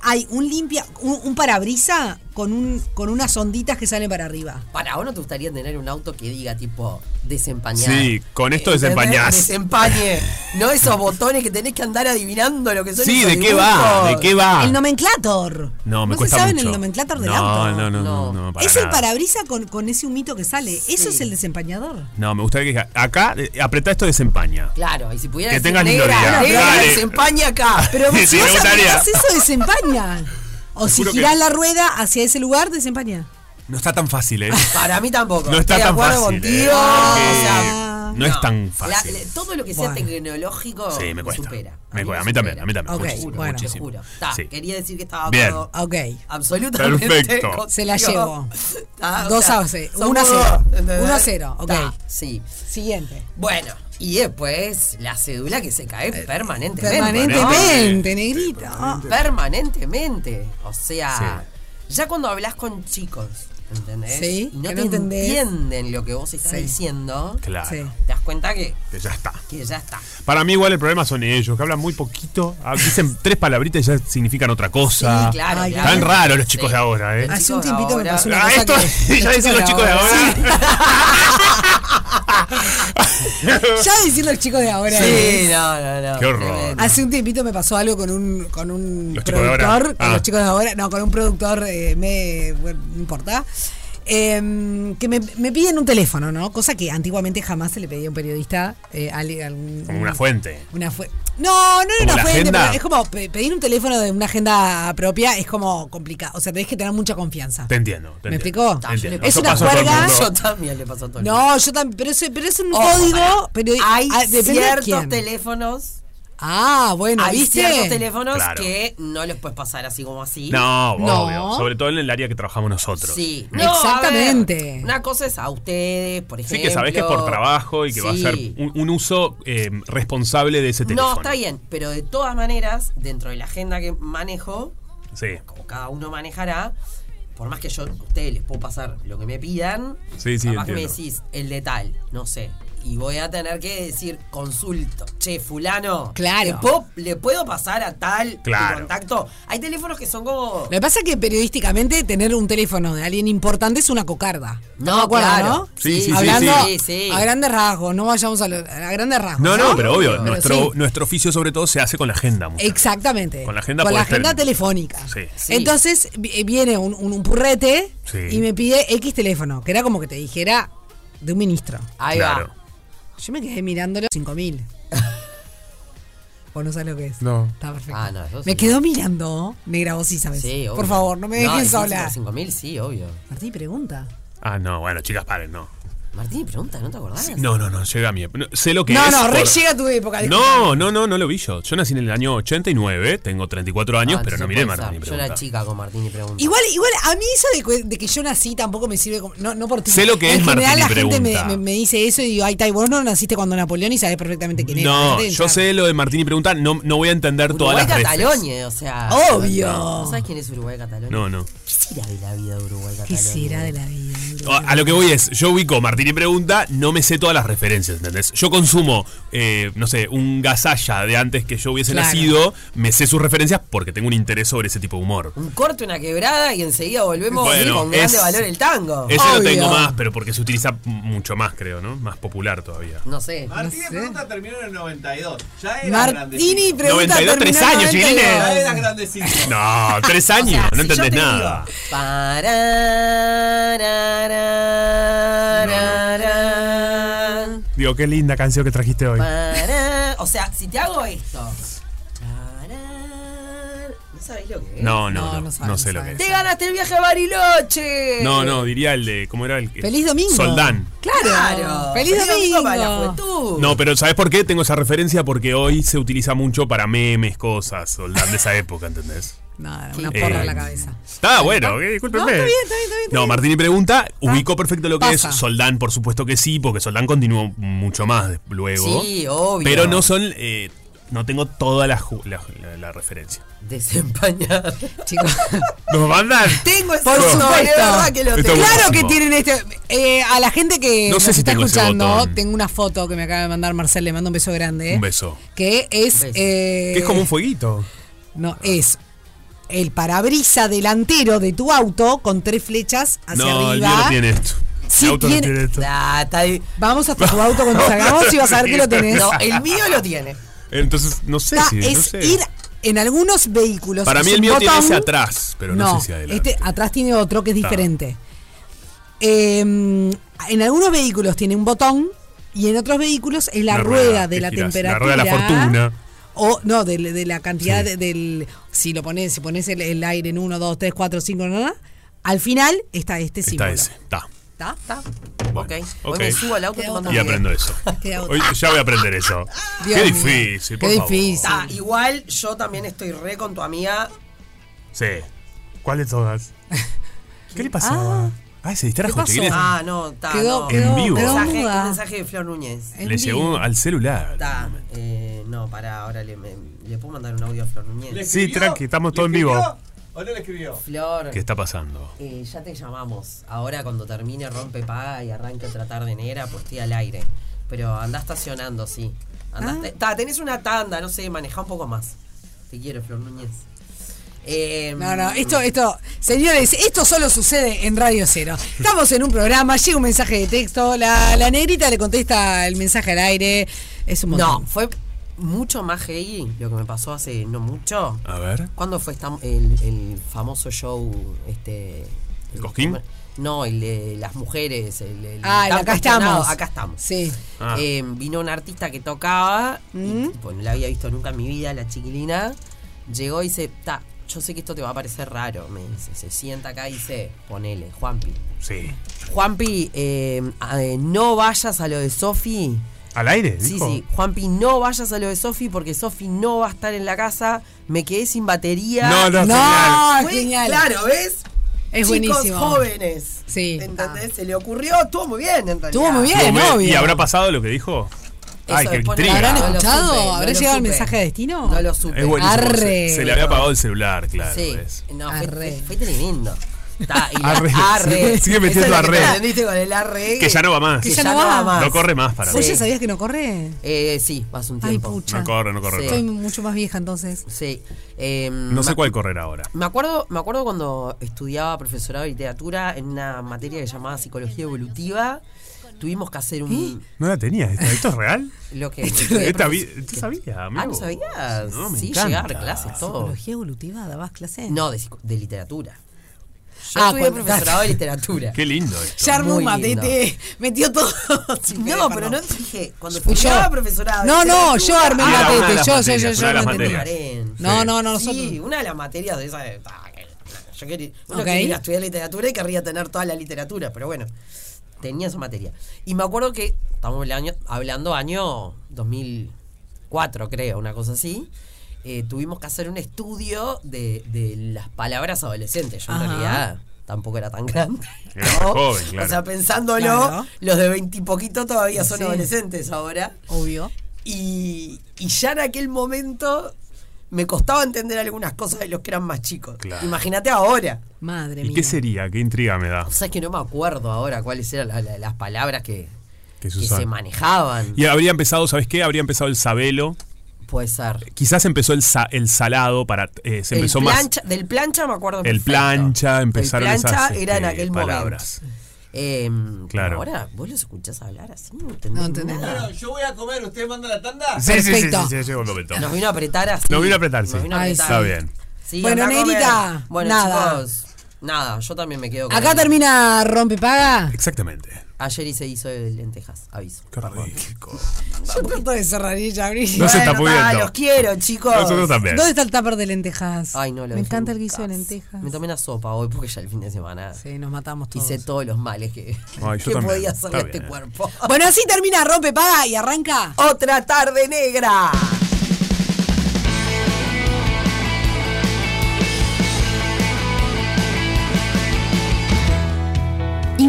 hay un limpia, un, un parabrisa con un con unas onditas que salen para arriba. Para, ¿vos no te gustaría tener un auto que diga tipo desempañar? Sí, con esto ¿Entendés? desempañás. Desempañe. No esos botones que tenés que andar adivinando lo que son Sí, esos ¿de qué va? ¿De qué va? El nomenclator. No, me ¿No cuesta se saben mucho. el nomenclator del no, auto? No, no, no, no, para es el parabrisa con, con ese humito que sale. Eso es el desempañador. No, me gustaría que acá eh, apretá esto desempaña. Claro, y si pudiera Que tengas negra, gloria. negra, Dale. desempaña acá. Pero Sí, si me vos gustaría. eso, desempaña. O si que- girás la rueda hacia ese lugar, desempaña. No está tan fácil, ¿eh? Para mí tampoco. No está Estoy de tan acuerdo fácil. contigo. ¿eh? o Porque sea, no, es tan la- fácil. todo lo que sea Bueno. tecnológico Sí, me cuesta. supera. Me cuesta. A mí también, a mí también. Ok, muchísimo, bueno. Te muchísimo. juro. Ta, Sí. Quería decir que estaba Bien. todo Ok. absolutamente Perfecto. contigo. Se la llevo. Ta, o Dos sea, a cero. somos Uno a dos, cero. ¿entendés? Uno a cero, ok. Ta, sí. Siguiente. Bueno, y después la cédula que se cae permanentemente. Permanentemente, negrita. Ah. Permanentemente. O sea, ya cuando hablas con chicos, ¿entendés? Sí, y no te entendés. entienden lo que vos estás Sí. diciendo, Claro. Sí. te das cuenta que, Que ya está. que ya está. Para mí igual el problema son ellos, que hablan muy poquito. Ah, Dicen tres palabritas y ya significan otra cosa. Sí, claro, Ay, claro. Están raros los chicos Sí. de ahora, ¿eh? Hace un tiempito me pasó una Ah, cosa esto, que. ya dicen los chicos de ahora. Ya decir los chicos de ahora. Sí, es- no, no, no. Qué horror. tremendo. Hace un tiempito me pasó algo con un, con un Los chicos de ahora. productor, con Ah. los chicos de ahora, no, con un productor, eh, me, bueno, no importa, em, que me, me piden un teléfono, ¿no? Cosa que antiguamente jamás se le pedía a un periodista. eh, a Como una fuente. una fue no, no era ¿Como una fuente, agenda? pero es como pe- pedir un teléfono de una agenda propia es como complicado. O sea, tenés que tener mucha confianza. Te entiendo. Te ¿Me explicó? Es una juerga. Yo también le pasó a todo el mundo. No, yo también, pero es, pero es un código, pero hay ciertos quién. teléfonos. Ah, bueno, hay ¿viste? ciertos teléfonos Claro. que no los puedes pasar así como así. No, No. obvio. Sobre todo en el área que trabajamos nosotros. Sí, No, Exactamente. ver, una cosa es a ustedes, por ejemplo. Sí, que sabés que es por trabajo y que va a ser un, un uso eh, responsable de ese teléfono. No, está bien, pero de todas maneras, dentro de la agenda que manejo, Sí. como cada uno manejará, por más que yo a ustedes les puedo pasar lo que me pidan, Sí, sí, capaz que me decís el de tal, no sé. Y voy a tener que decir consulto. Che, fulano. Claro. ¿Le puedo, le puedo pasar a tal Claro. contacto? Hay teléfonos que son como. Lo que pasa es que periodísticamente tener un teléfono de alguien importante es una cocarda. No, ¿Me acuerdo, claro. ¿no? Sí, sí, sí, Hablando sí, sí. a grandes rasgos, no vayamos a, lo- a grandes rasgos. No, no, pero obvio. Pero nuestro, sí. nuestro oficio, sobre todo, se hace con la agenda. veces. Exactamente. Con la agenda Con la agenda telefónica. Sí. Sí. Entonces vi- viene un, un- un purrete Sí. y me pide X teléfono, que era como que te dijera de un ministro. Ahí Claro. va. Yo me quedé mirándolo 5000. Vos no sabes lo que es. No. Está perfecto. Ah, no, eso sí. me quedó mirando. Negra, vos sí sabes. Sí, obvio. Por favor, no me dejen sola. por 5000, sí, obvio. Martín, pregunta. Ah, no, bueno, chicas, paren, no. Martín, pregunta, ¿no te acordás? No, no, no, llega a mi época. No, sé lo que No, es. no, re por- llega tu época. No, no, no, no lo vi yo. Yo nací en el año 89, tengo 34 años, Ah, pero no miré Martín y ser. Yo pregunta. era chica con Martín y pregunta. Igual, igual, a mí eso de, que- de que yo nací tampoco me sirve como. No, no por ti. Sé lo que en es general, Martín y la gente me, pregunta. me- me dice eso y digo, ay, Tai, vos no naciste cuando Napoleón y sabés perfectamente quién era. No, yo sé lo de Martín y pregunta, no, no voy a entender todas Uruguay las veces. Catalonia, o sea. Obvio. ¿No sabes quién es Uruguay Catalonia? No, no. ¿Qué será de la vida de Uruguay ¿Qué Catalonia? será de la vida? A a lo que voy es, yo ubico Martín y Pregunta, no me sé todas las referencias, ¿entendés? Yo consumo, eh, no sé, un gasalla de antes que yo hubiese Claro. nacido, me sé sus referencias porque tengo un interés sobre ese tipo de humor. Un corte, una quebrada y enseguida volvemos Bueno, con grande es- valor el tango. Ese lo Obvio. tengo más, pero porque se utiliza mucho más, creo, ¿no? Más popular todavía. No sé. Martín sé. de pregunta terminó en el 92. Ya era Martini pregunta. 92, tres terminó en años, 92. chiquilines. Ya era grandecito. No, tres años, O sea, no si entendés te nada. digo, Digo, qué linda canción que trajiste hoy. O sea, si te hago esto. No sabés lo que es? No, no, no, no, sé lo que es. Te ganaste el viaje a Bariloche. No, no, diría el de. ¿Cómo era el que? Feliz domingo. Soldán. Claro. Feliz domingo. para la juventud. No, pero ¿sabes por qué tengo esa referencia? Porque hoy se utiliza mucho para memes, cosas, Soldán de esa época, ¿entendés? Nada, una Eh, porra en la cabeza. Está bueno, eh, discúlpenme. No, está bien, está bien, está bien, está No. Martini pregunta, ubico perfecto lo que pasa. es Soldán, por supuesto que sí, porque Soldán continuó mucho más luego. Sí, obvio. Pero no son, eh, no tengo toda la, ju- la, la- la referencia. Desempañado. Chicos. ¿Nos mandan? Tengo ese Por botón, supuesto. es verdad que lo Está tengo. Claro que buenísimo. tienen este. eh, a la gente que No nos sé si está tengo ese escuchando, botón. tengo una foto que me acaba de mandar Marcel, le mando un beso grande. Un beso. Que es. Beso. eh, Que es como un fueguito. No, es el parabrisa delantero de tu auto con tres flechas hacia no, el arriba. mío no tiene esto. Sí el auto tiene- no tiene esto. Ah, está ahí. Vamos hasta tu auto cuando salgamos y vas a ver que lo tenés. No, el mío lo tiene. Entonces, no sé Está- si. no es sé. ir en algunos vehículos. Para mí el mío tiene botón- ese atrás, pero no, sé si adelante. Este atrás tiene otro que es Está. diferente. Eh, en algunos vehículos tiene un botón y en otros vehículos es la rueda, de la temperatura. La rueda de la fortuna. O no, de, de la cantidad Sí. de- del. Si lo pones, si pones el, el aire en 1, 2, 3, 4, 5, nada, al final está este Está símbolo. ese. Está. ¿Está? ¿Está? Bueno, Ok. ok. Hoy me subo al auto y aprendo eso. Hoy ya voy a aprender eso. Dios Qué mío. difícil, por Qué favor. difícil. Está, igual yo también estoy re con tu amiga. Sí. ¿Cuál de todas? ¿Qué le pasaba? Ah, se distrajo, ¿Qué pasó? chiquilines. Ah, no, está. Quedó- no. quedó- En vivo. quedó mensaje, muda. un mensaje de Flor Núñez. En Le vivo. llegó al celular. Está. Eh, no, para ahora le, me- le puedo mandar un audio a Flor Núñez. Sí, tranqui, estamos todos en vivo. ¿O no le escribió? Flor, ¿Qué está pasando? eh, ya te llamamos. Ahora cuando termine Rompe Paga y arranque otra tarde negra, pues estoy al aire. Pero anda estacionando, sí. Andá Ah. ta, tenés una tanda, no sé, maneja un poco más. Te quiero, Flor Núñez. Eh, No, no, esto, esto, señores, esto solo sucede en Radio Cero. Estamos en un programa, llega un mensaje de texto, la, la negrita le contesta el mensaje al aire. Es un montón. No, fue mucho más heavy lo que me pasó hace no mucho. A ver. ¿Cuándo fue esta- el, el famoso show este ¿El Cosquín? No, el de las mujeres, el, el Ah, acá estamos. Acá estamos. Sí. Ah. Eh, vino un artista que tocaba, y, Mm. tipo, no la había visto nunca en mi vida, la chiquilina. Llegó y dice, ta, yo sé que esto te va a parecer raro. Me dice, se sienta acá y dice, ponele, Juanpi. Sí. Juanpi, eh, eh, no vayas a lo de Sofi. ¿Al aire? Sí, dijo? sí. Juanpi, no vayas a lo de Sofi porque Sofi no va a estar en la casa. Me quedé sin batería. No, no, No, genial. Fue- genial. Claro, ¿ves? Es Chicos buenísimo. jóvenes. Sí. ¿Entendés? Se le ocurrió, estuvo muy bien en realidad. Estuvo muy bien. Bien. obvio. ¿Y habrá pasado lo que dijo? Eso Ay, qué no- intriga. ¿Habrán No escuchado? supe, no ¿Habrá lo llegado el mensaje de destino? No lo supe. Es buenísimo. Arre. Se, se le había apagado el celular, claro. Sí. ¿ves? No, fue- fue tremendo. Ta, y la- Arre. arre. Sigue metiendo es arre. entendiste con el arre. Que ya no va más. Que ya no va más. No corre más para ¿Vos mí. ya sabías que no corre? Eh, sí, vas un Ay, tiempo. pucha. No corre, no corre. Sí. Soy mucho más vieja entonces. Sí. Eh, No sé cuál correr ahora. Me acuerdo, me acuerdo cuando estudiaba profesorado de literatura en una materia que se llamaba psicología evolutiva. Tuvimos que hacer un. No la tenía. ¿Esto, esto es real? Lo que. Esta vi- ¿Tú sabías, Ah, amigo? ¿no sabías? No, me sí, encanta. llegar a clases, todo. ¿Psicología evolutiva? ¿Dabas clase? No, de, de literatura. Yo Ah, estudié cuando- profesorado de literatura. Qué lindo esto. Ya armó matete, metió todo. Sí, No, pero no dije. Cuando Fui yo. estudiaba profesorado. de No, no, yo armé el matete. Yo, yo, materias, yo, yo. No, no, no, nosotros. Sí, una de las materias de esa. que- Yo quería, uno Ok. quería estudiar literatura y querría tener toda la literatura, pero bueno, tenía esa materia. Y me acuerdo que, estamos hablando, hablando año 2004, creo, una cosa así. Eh, tuvimos que hacer un estudio de, de las palabras adolescentes. Yo en realidad tampoco era tan grande. Era más joven, claro. O sea, pensándolo, Claro. los de veintipoquito todavía son Sí. adolescentes ahora. Obvio. Y, y ya en aquel momento me costaba entender algunas cosas de los que eran más chicos. Claro. Imagínate ahora. Madre ¿Y mía. qué sería? ¿Qué intriga me da? O sea, que no me acuerdo ahora cuáles eran la- la- las palabras que, Que se manejaban. Y habría empezado, ¿sabes qué? Habría empezado el sabelo. Puede ser. Quizás empezó el, sa- el salado para. eh, se El empezó más. plancha- Del plancha me acuerdo El perfecto. plancha, empezaron El plancha esas era en este, aquel palabras. momento. Eh, Claro. Ahora, ¿vos los escuchás hablar así? No entendés, No entendés nada. Bueno, yo voy a comer, ¿ustedes mandan la tanda? Sí, sí, sí, sí, llegó el momento. Nos vino a apretar así. Nos vino a apretar, sí. Nos vino a Ay, apretar. Está bien. Sí, Bueno. Negrita, Bueno, nada. chicos. Nada, yo también me quedo con Acá el- termina Rompepaga. Exactamente. Ayer se hizo de lentejas, aviso. Qué rico. Yo trato de cerrar y ya abrí. No se está pudiendo. ah, los quiero, chicos. Nosotros también. ¿Dónde está el tupper de lentejas? Ay, no lo Me encanta en el guiso de lentejas. Me tomé una sopa hoy porque ya el fin de semana Sí, nos matamos todos. hice todos los males que, Ay, que podía hacerle a este bien. cuerpo. Bueno, así termina Rompepaga y arranca. Otra tarde negra.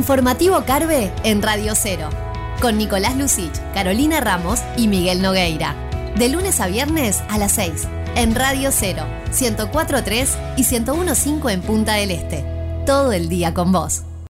Informativo Carve en Radio Cero. Con Nicolás Lucich, Carolina Ramos y Miguel Nogueira. De lunes a viernes a las 6. En Radio Cero, 104.3 y 101.5 en Punta del Este. Todo el día con vos.